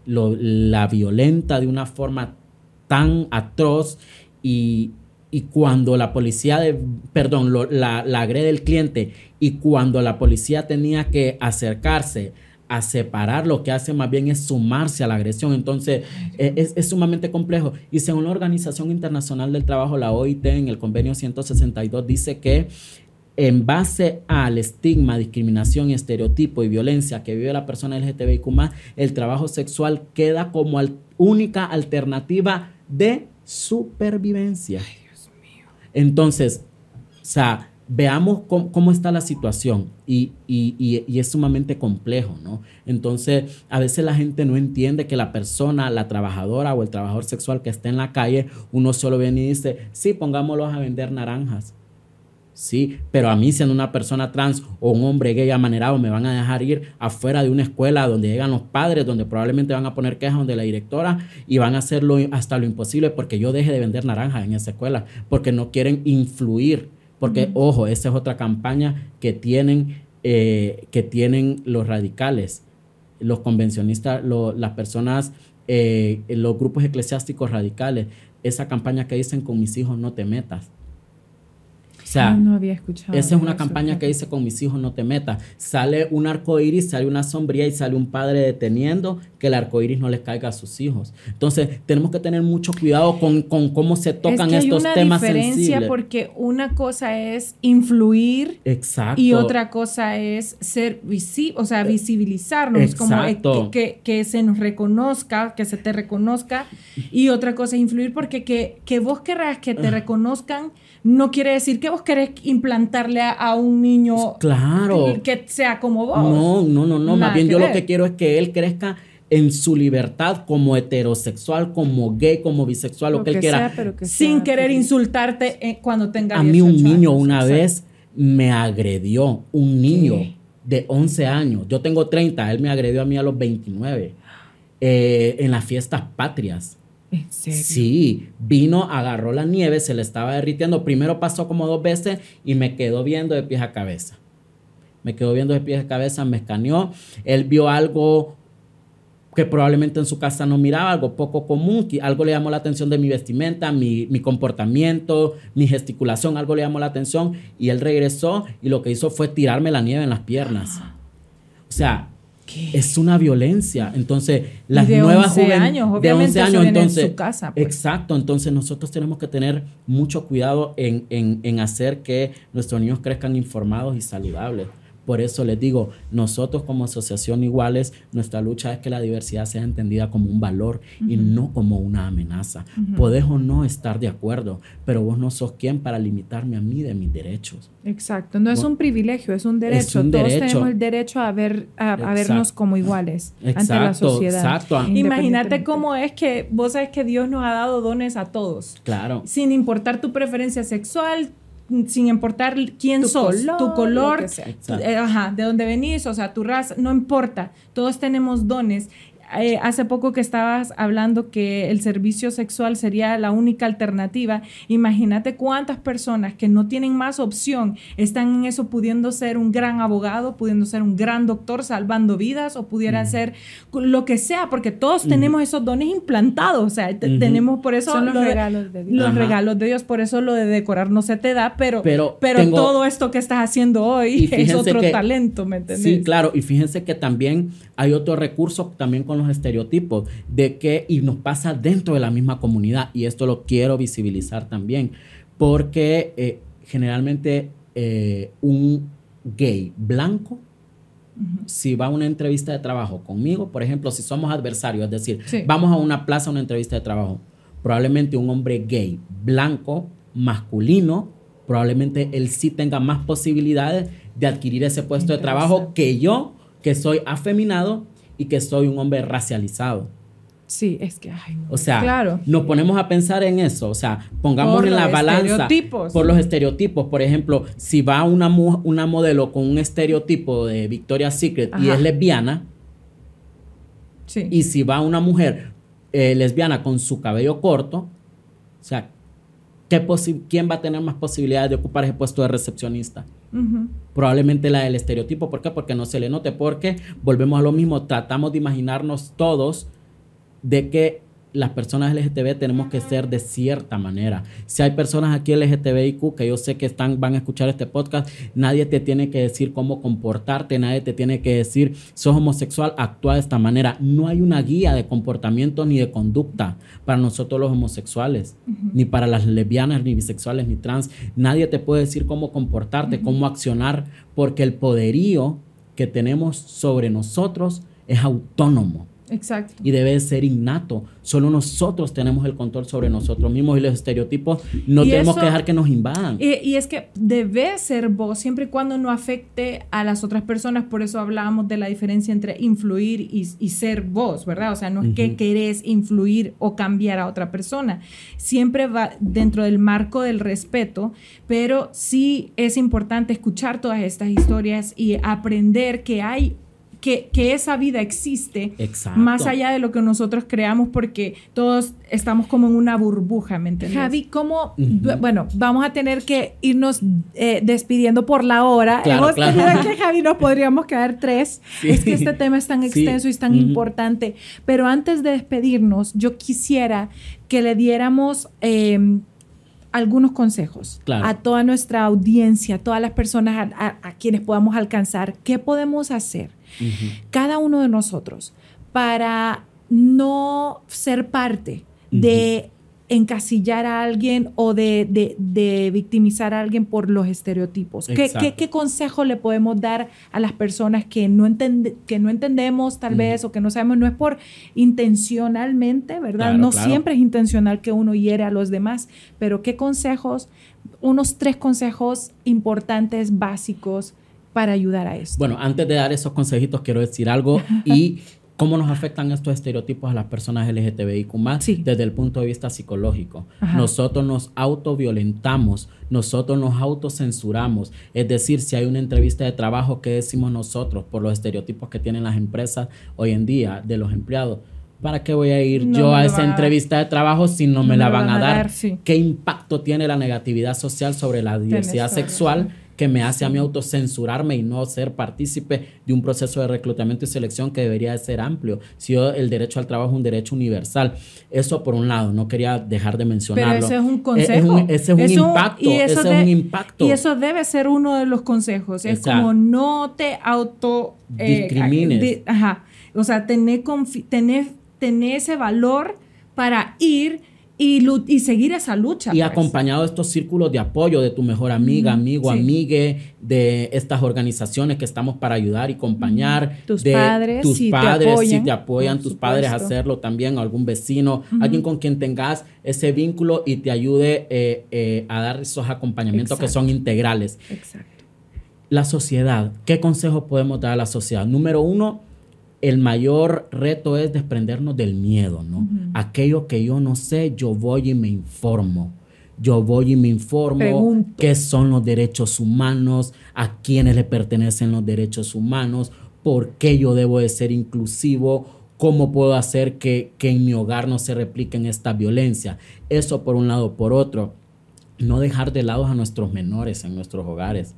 lo- la violenta de una forma tan atroz y, y cuando la policía, de, perdón, la, la agrede el cliente y cuando la policía tenía que acercarse a separar, lo que hace más bien es sumarse a la agresión. Entonces, eh, es, es sumamente complejo. Y según la Organización Internacional del Trabajo, la OIT, en el convenio 162, dice que en base al estigma, discriminación, estereotipo y violencia que vive la persona LGTBIQ+, el trabajo sexual queda como única alternativa de supervivencia. Entonces, o sea, veamos cómo, cómo está la situación y, y- y- y es sumamente complejo, ¿no? Entonces, a veces la gente no entiende que la persona, la trabajadora o el trabajador sexual que está en la calle, uno solo viene y dice, sí, pongámoslos a vender naranjas. Sí, pero a mí siendo una persona trans o un hombre gay amanerado me van a dejar ir afuera de una escuela donde llegan los padres, donde probablemente van a poner quejas donde la directora y van a hacerlo hasta lo imposible porque yo deje de vender naranjas en esa escuela, porque no quieren influir, porque ojo, esa es otra campaña que tienen, eh, que tienen los radicales, los convencionistas, lo- las personas, eh, los grupos eclesiásticos radicales, esa campaña que dicen con mis hijos no te metas. O sea, Ah, no había escuchado. esa es una eso, campaña que dice con mis hijos no te metas. Sale un arco iris, sale una sombría y sale un padre deteniendo que el arco iris no les caiga a sus hijos. Entonces, tenemos que tener mucho cuidado con, con cómo se tocan es que estos hay una temas diferencia sensibles. porque una cosa es influir Exacto. y otra cosa es ser visible, o sea, visibilizarnos, como eh, Exacto. que, que- que se nos reconozca, que se te reconozca, y otra cosa es influir porque que, que vos querrás que Ah. te reconozcan no quiere decir que vos querés implantarle a, a un niño Claro. que sea como vos. No, no, no, no. Nada Más bien yo lo que quiero es que él crezca en su libertad como heterosexual, como gay, como bisexual, lo, que él quiera. sea, pero que sin sea querer insultarte eh, cuando tenga A mí un 18 niño años. una Exacto. vez me agredió, un niño ¿Qué? de 11 años. Yo tengo 30, él me agredió a mí a los 29 eh, en las fiestas patrias. ¿En serio? Sí, vino, agarró la nieve, se le estaba derritiendo. Primero pasó como dos veces y me quedó viendo de pies a cabeza. Me quedó viendo de pies a cabeza, me escaneó. Él vio algo que probablemente en su casa no miraba, algo poco común, que algo le llamó la atención de mi vestimenta, mi, mi comportamiento, mi gesticulación, algo le llamó la atención y él regresó y lo que hizo fue tirarme la nieve en las piernas. O sea, es una violencia. Entonces, las de nuevas 11 juven- años, de obviamente 11 eso años, viene en entonces, su casa, pues. exacto, entonces nosotros tenemos que tener mucho cuidado en, en- en hacer que nuestros niños crezcan informados y saludables, Por eso les digo, nosotros como asociación iguales, nuestra lucha es que la diversidad sea entendida como un valor y no como una amenaza. Podés o no estar de acuerdo, pero vos no sos quien para limitarme a mí de mis derechos. Exacto, no es un privilegio, es un derecho. un Todos derecho. tenemos el derecho a, ver, a, a vernos Exacto. como iguales ante la sociedad. exacto. Imagínate cómo es que vos sabes que Dios nos ha dado dones a todos. Claro. Sin importar tu preferencia sexual, sin importar quién Tu sos, color, tu lo color, tu- eh, ajá, de dónde venís, o sea, tu raza, no importa. Todos tenemos dones. Eh, hace poco que estabas hablando que el servicio sexual sería la única alternativa. Imagínate cuántas personas que no tienen más opción están en eso pudiendo ser un gran abogado, pudiendo ser un gran doctor salvando vidas o pudiera ser lo que sea, porque todos tenemos esos dones implantados. O sea, tenemos por eso Son los regalos de Dios. los Ajá. regalos de Dios, por eso lo de decorar no se te da, pero, Pero pero, tengo- todo esto que estás haciendo hoy es otro que- talento, ¿me entendés? Sí, claro, y fíjense que también hay otro recurso también con los estereotipos de que y nos pasa dentro de la misma comunidad y esto lo quiero visibilizar también porque eh, generalmente eh, un gay blanco si va a una entrevista de trabajo conmigo, por ejemplo, si somos adversarios, es decir, Sí. vamos a una plaza a una entrevista de trabajo, probablemente un hombre gay, blanco, masculino, probablemente él sí tenga más posibilidades de adquirir ese puesto de trabajo que yo, que soy afeminado y que soy un hombre racializado. Sí, es que, ay. O sea, Claro. nos ponemos a pensar en eso. O sea, pongamos Por en la balanza por los estereotipos. Por ejemplo, si va una, una modelo con un estereotipo de Victoria's Secret y Ajá. es lesbiana, Sí. y si va una mujer eh, lesbiana con su cabello corto, o sea, ¿qué ¿quién va a tener más posibilidades de ocupar ese puesto de recepcionista? Probablemente la del estereotipo. ¿Por qué? Porque no se le note. Porque volvemos a lo mismo. Tratamos de imaginarnos todos de que las personas LGTB tenemos que ser de cierta manera. Si hay personas aquí LGTBIQ que yo sé que están, van a escuchar este podcast, nadie te tiene que decir cómo comportarte, nadie te tiene que decir, sos homosexual, actúa de esta manera. No hay una guía de comportamiento ni de conducta para nosotros los homosexuales, ni para las lesbianas, ni bisexuales, ni trans. Nadie te puede decir cómo comportarte, cómo accionar, porque el poderío que tenemos sobre nosotros es autónomo Exacto. y debe ser innato. Solo nosotros tenemos el control sobre nosotros mismos y los estereotipos no Y tenemos eso- que dejar que nos invadan. Y, y es que debe ser vos siempre y cuando no afecte a las otras personas. Por eso hablábamos de la diferencia entre influir y, y ser vos, ¿verdad? O sea, no es que Ujú. querés influir o cambiar a otra persona. Siempre va dentro del marco del respeto, pero sí es importante escuchar todas estas historias y aprender que hay. Que, que esa vida existe Exacto. más allá de lo que nosotros creamos porque todos estamos como en una burbuja, ¿me entiendes? Javi, ¿cómo? Bueno, vamos a tener que irnos eh, despidiendo por la hora. Claro, Hemos claro. que, Javi, nos podríamos quedar tres. Sí. Es que este tema es tan Sí. extenso y es tan importante. Pero antes de despedirnos, yo quisiera que le diéramos eh, algunos consejos Claro. a toda nuestra audiencia, a todas las personas a, a- a quienes podamos alcanzar. ¿Qué podemos hacer? Cada uno de nosotros para no ser parte de encasillar a alguien o de, de- de victimizar a alguien por los estereotipos. ¿Qué, qué, qué consejo le podemos dar a las personas que no, entende- que no entendemos tal vez o que no sabemos? No es por intencionalmente, ¿verdad? Claro, no claro. siempre es intencional que uno hiere a los demás, pero ¿qué consejos? Unos tres consejos importantes, básicos para ayudar a esto. Bueno, antes de dar esos consejitos, quiero decir algo y cómo nos afectan estos estereotipos a las personas LGTBIQ Sí. desde el punto de vista psicológico. Ajá. Nosotros nos autoviolentamos, nosotros nos autocensuramos. Es decir, si hay una entrevista de trabajo, ¿qué decimos nosotros por los estereotipos que tienen las empresas hoy en día de los empleados? ¿Para qué voy a ir No yo a esa entrevista de trabajo si no me la van, a dar? sí. ¿Qué impacto tiene la negatividad social sobre la diversidad sexual que me hace a mí autocensurarme y no ser partícipe de un proceso de reclutamiento y selección que debería de ser amplio? Si yo- el derecho al trabajo es un derecho universal. Eso por un lado, no quería dejar de mencionarlo. Pero ese es un Es- es consejo. un- ese es un Eso- impacto. y Ese eso es de- un impacto. Y eso debe ser uno de los consejos. Es Exacto. como no te auto... eh, Discrimines. di- ajá. O sea, tener, tener, tener ese valor para ir y, seguir esa lucha. Y pues. acompañado de estos círculos de apoyo de tu mejor amiga, amigo, sí. amigue, de estas organizaciones que estamos para ayudar y acompañar. Tus de padres, tus si te padres, si apoyan, te apoyan, tus padres a hacerlo también, algún vecino, alguien con quien tengas ese vínculo y te ayude eh, eh, a dar esos acompañamientos que son integrales. Exacto. La sociedad, ¿qué consejo podemos dar a la sociedad? Número uno, el mayor reto es desprendernos del miedo, ¿no? Aquello que yo no sé, yo voy y me informo. Yo voy y me informo Pregunto. qué son los derechos humanos, a quiénes le pertenecen los derechos humanos, por qué yo debo de ser inclusivo, cómo puedo hacer que, que en mi hogar no se repliquen esta violencia. Eso por un lado. Por otro, no dejar de lado a nuestros menores en nuestros hogares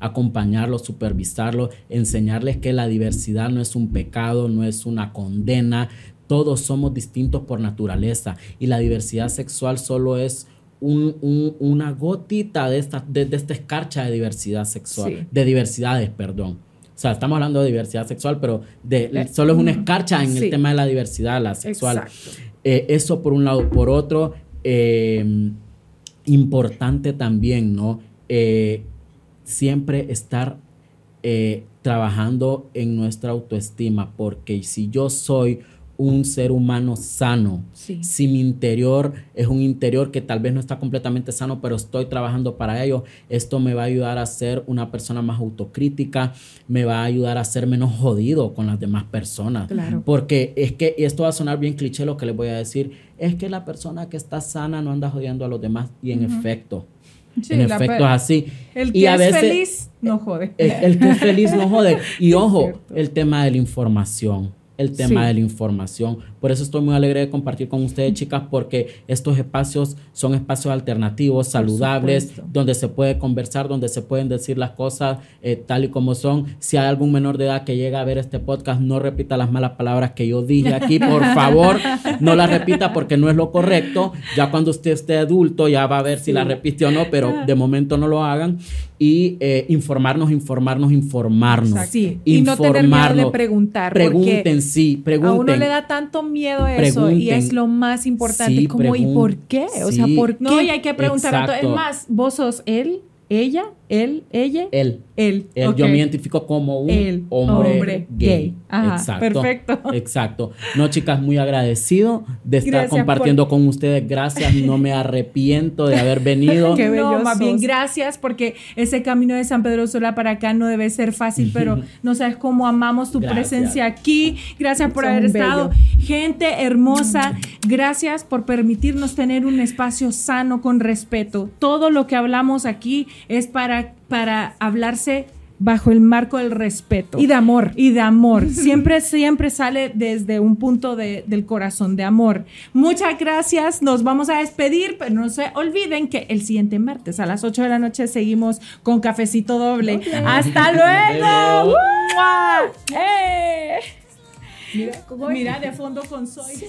acompañarlos, supervisarlos, enseñarles que la diversidad no es un pecado, no es una condena, todos somos distintos por naturaleza y la diversidad sexual solo es un- un- una gotita de esta, de, de esta escarcha de diversidad sexual, Sí. de diversidades, perdón. O sea, estamos hablando de diversidad sexual, pero de, solo es una escarcha en Sí. el tema de la diversidad, la sexual. Eh, eso por un lado. Por otro, eh, importante también, ¿no? Eh, siempre estar eh, trabajando en nuestra autoestima, porque si yo soy un ser humano sano, Sí. si mi interior es un interior que tal vez no está completamente sano, pero estoy trabajando para ello, esto me va a ayudar a ser una persona más autocrítica, me va a ayudar a ser menos jodido con las demás personas. Claro. Porque es que, y esto va a sonar bien cliché lo que les voy a decir, es que la persona que está sana no anda jodiendo a los demás y en efecto, Sí, en la efecto pe- es así. El Y que a es veces- feliz no jode. el, el que es feliz no jode. Y ojo, el tema de la información. El tema Sí. de la información. Por eso estoy muy alegre de compartir con ustedes, chicas, porque estos espacios son espacios alternativos, saludables, donde se puede conversar, donde se pueden decir las cosas eh, tal y como son. Si hay algún menor de edad que llega a ver este podcast, no repita las malas palabras que yo dije aquí, por favor. No las repita porque no es lo correcto. Ya cuando usted esté adulto, ya va a ver si la repite o no, pero de momento no lo hagan. Y eh, informarnos, informarnos, informarnos. Sí. Y no tener miedo de informarnos. preguntar. Pregunten, porque sí, pregunten. A uno le da tanto miedo eso y Pregunten. es lo más importante. Sí, como, ¿y por qué? O sea. ¿por qué? No, y hay que preguntar a todo. Es Exacto. más, vos sos él, ella, él, ella, Él. él. Él. Yo me identifico como un Él, hombre, hombre gay. gay. Ajá, exacto. perfecto. Exacto. No, chicas, muy agradecido de estar Gracias compartiendo con ustedes. Gracias. No me arrepiento de haber venido. Qué no, más bien gracias porque ese camino de San Pedro Sola para acá no debe ser fácil, pero no sabes cómo amamos tu Gracias. presencia aquí. Gracias por haber estado. bello. Gente hermosa, gracias por permitirnos tener un espacio sano con respeto. Todo lo que hablamos aquí es para, para hablarse bajo el marco del respeto. Y de amor. Y de amor. Siempre, siempre sale desde un punto de- del corazón de amor. Muchas gracias. Nos vamos a despedir, pero no se olviden que el siguiente martes a las 8 de la noche seguimos con Cafecito Doble. ¡Hasta luego! ¡Mua! ¡Eh! Mira, de fondo con Soy.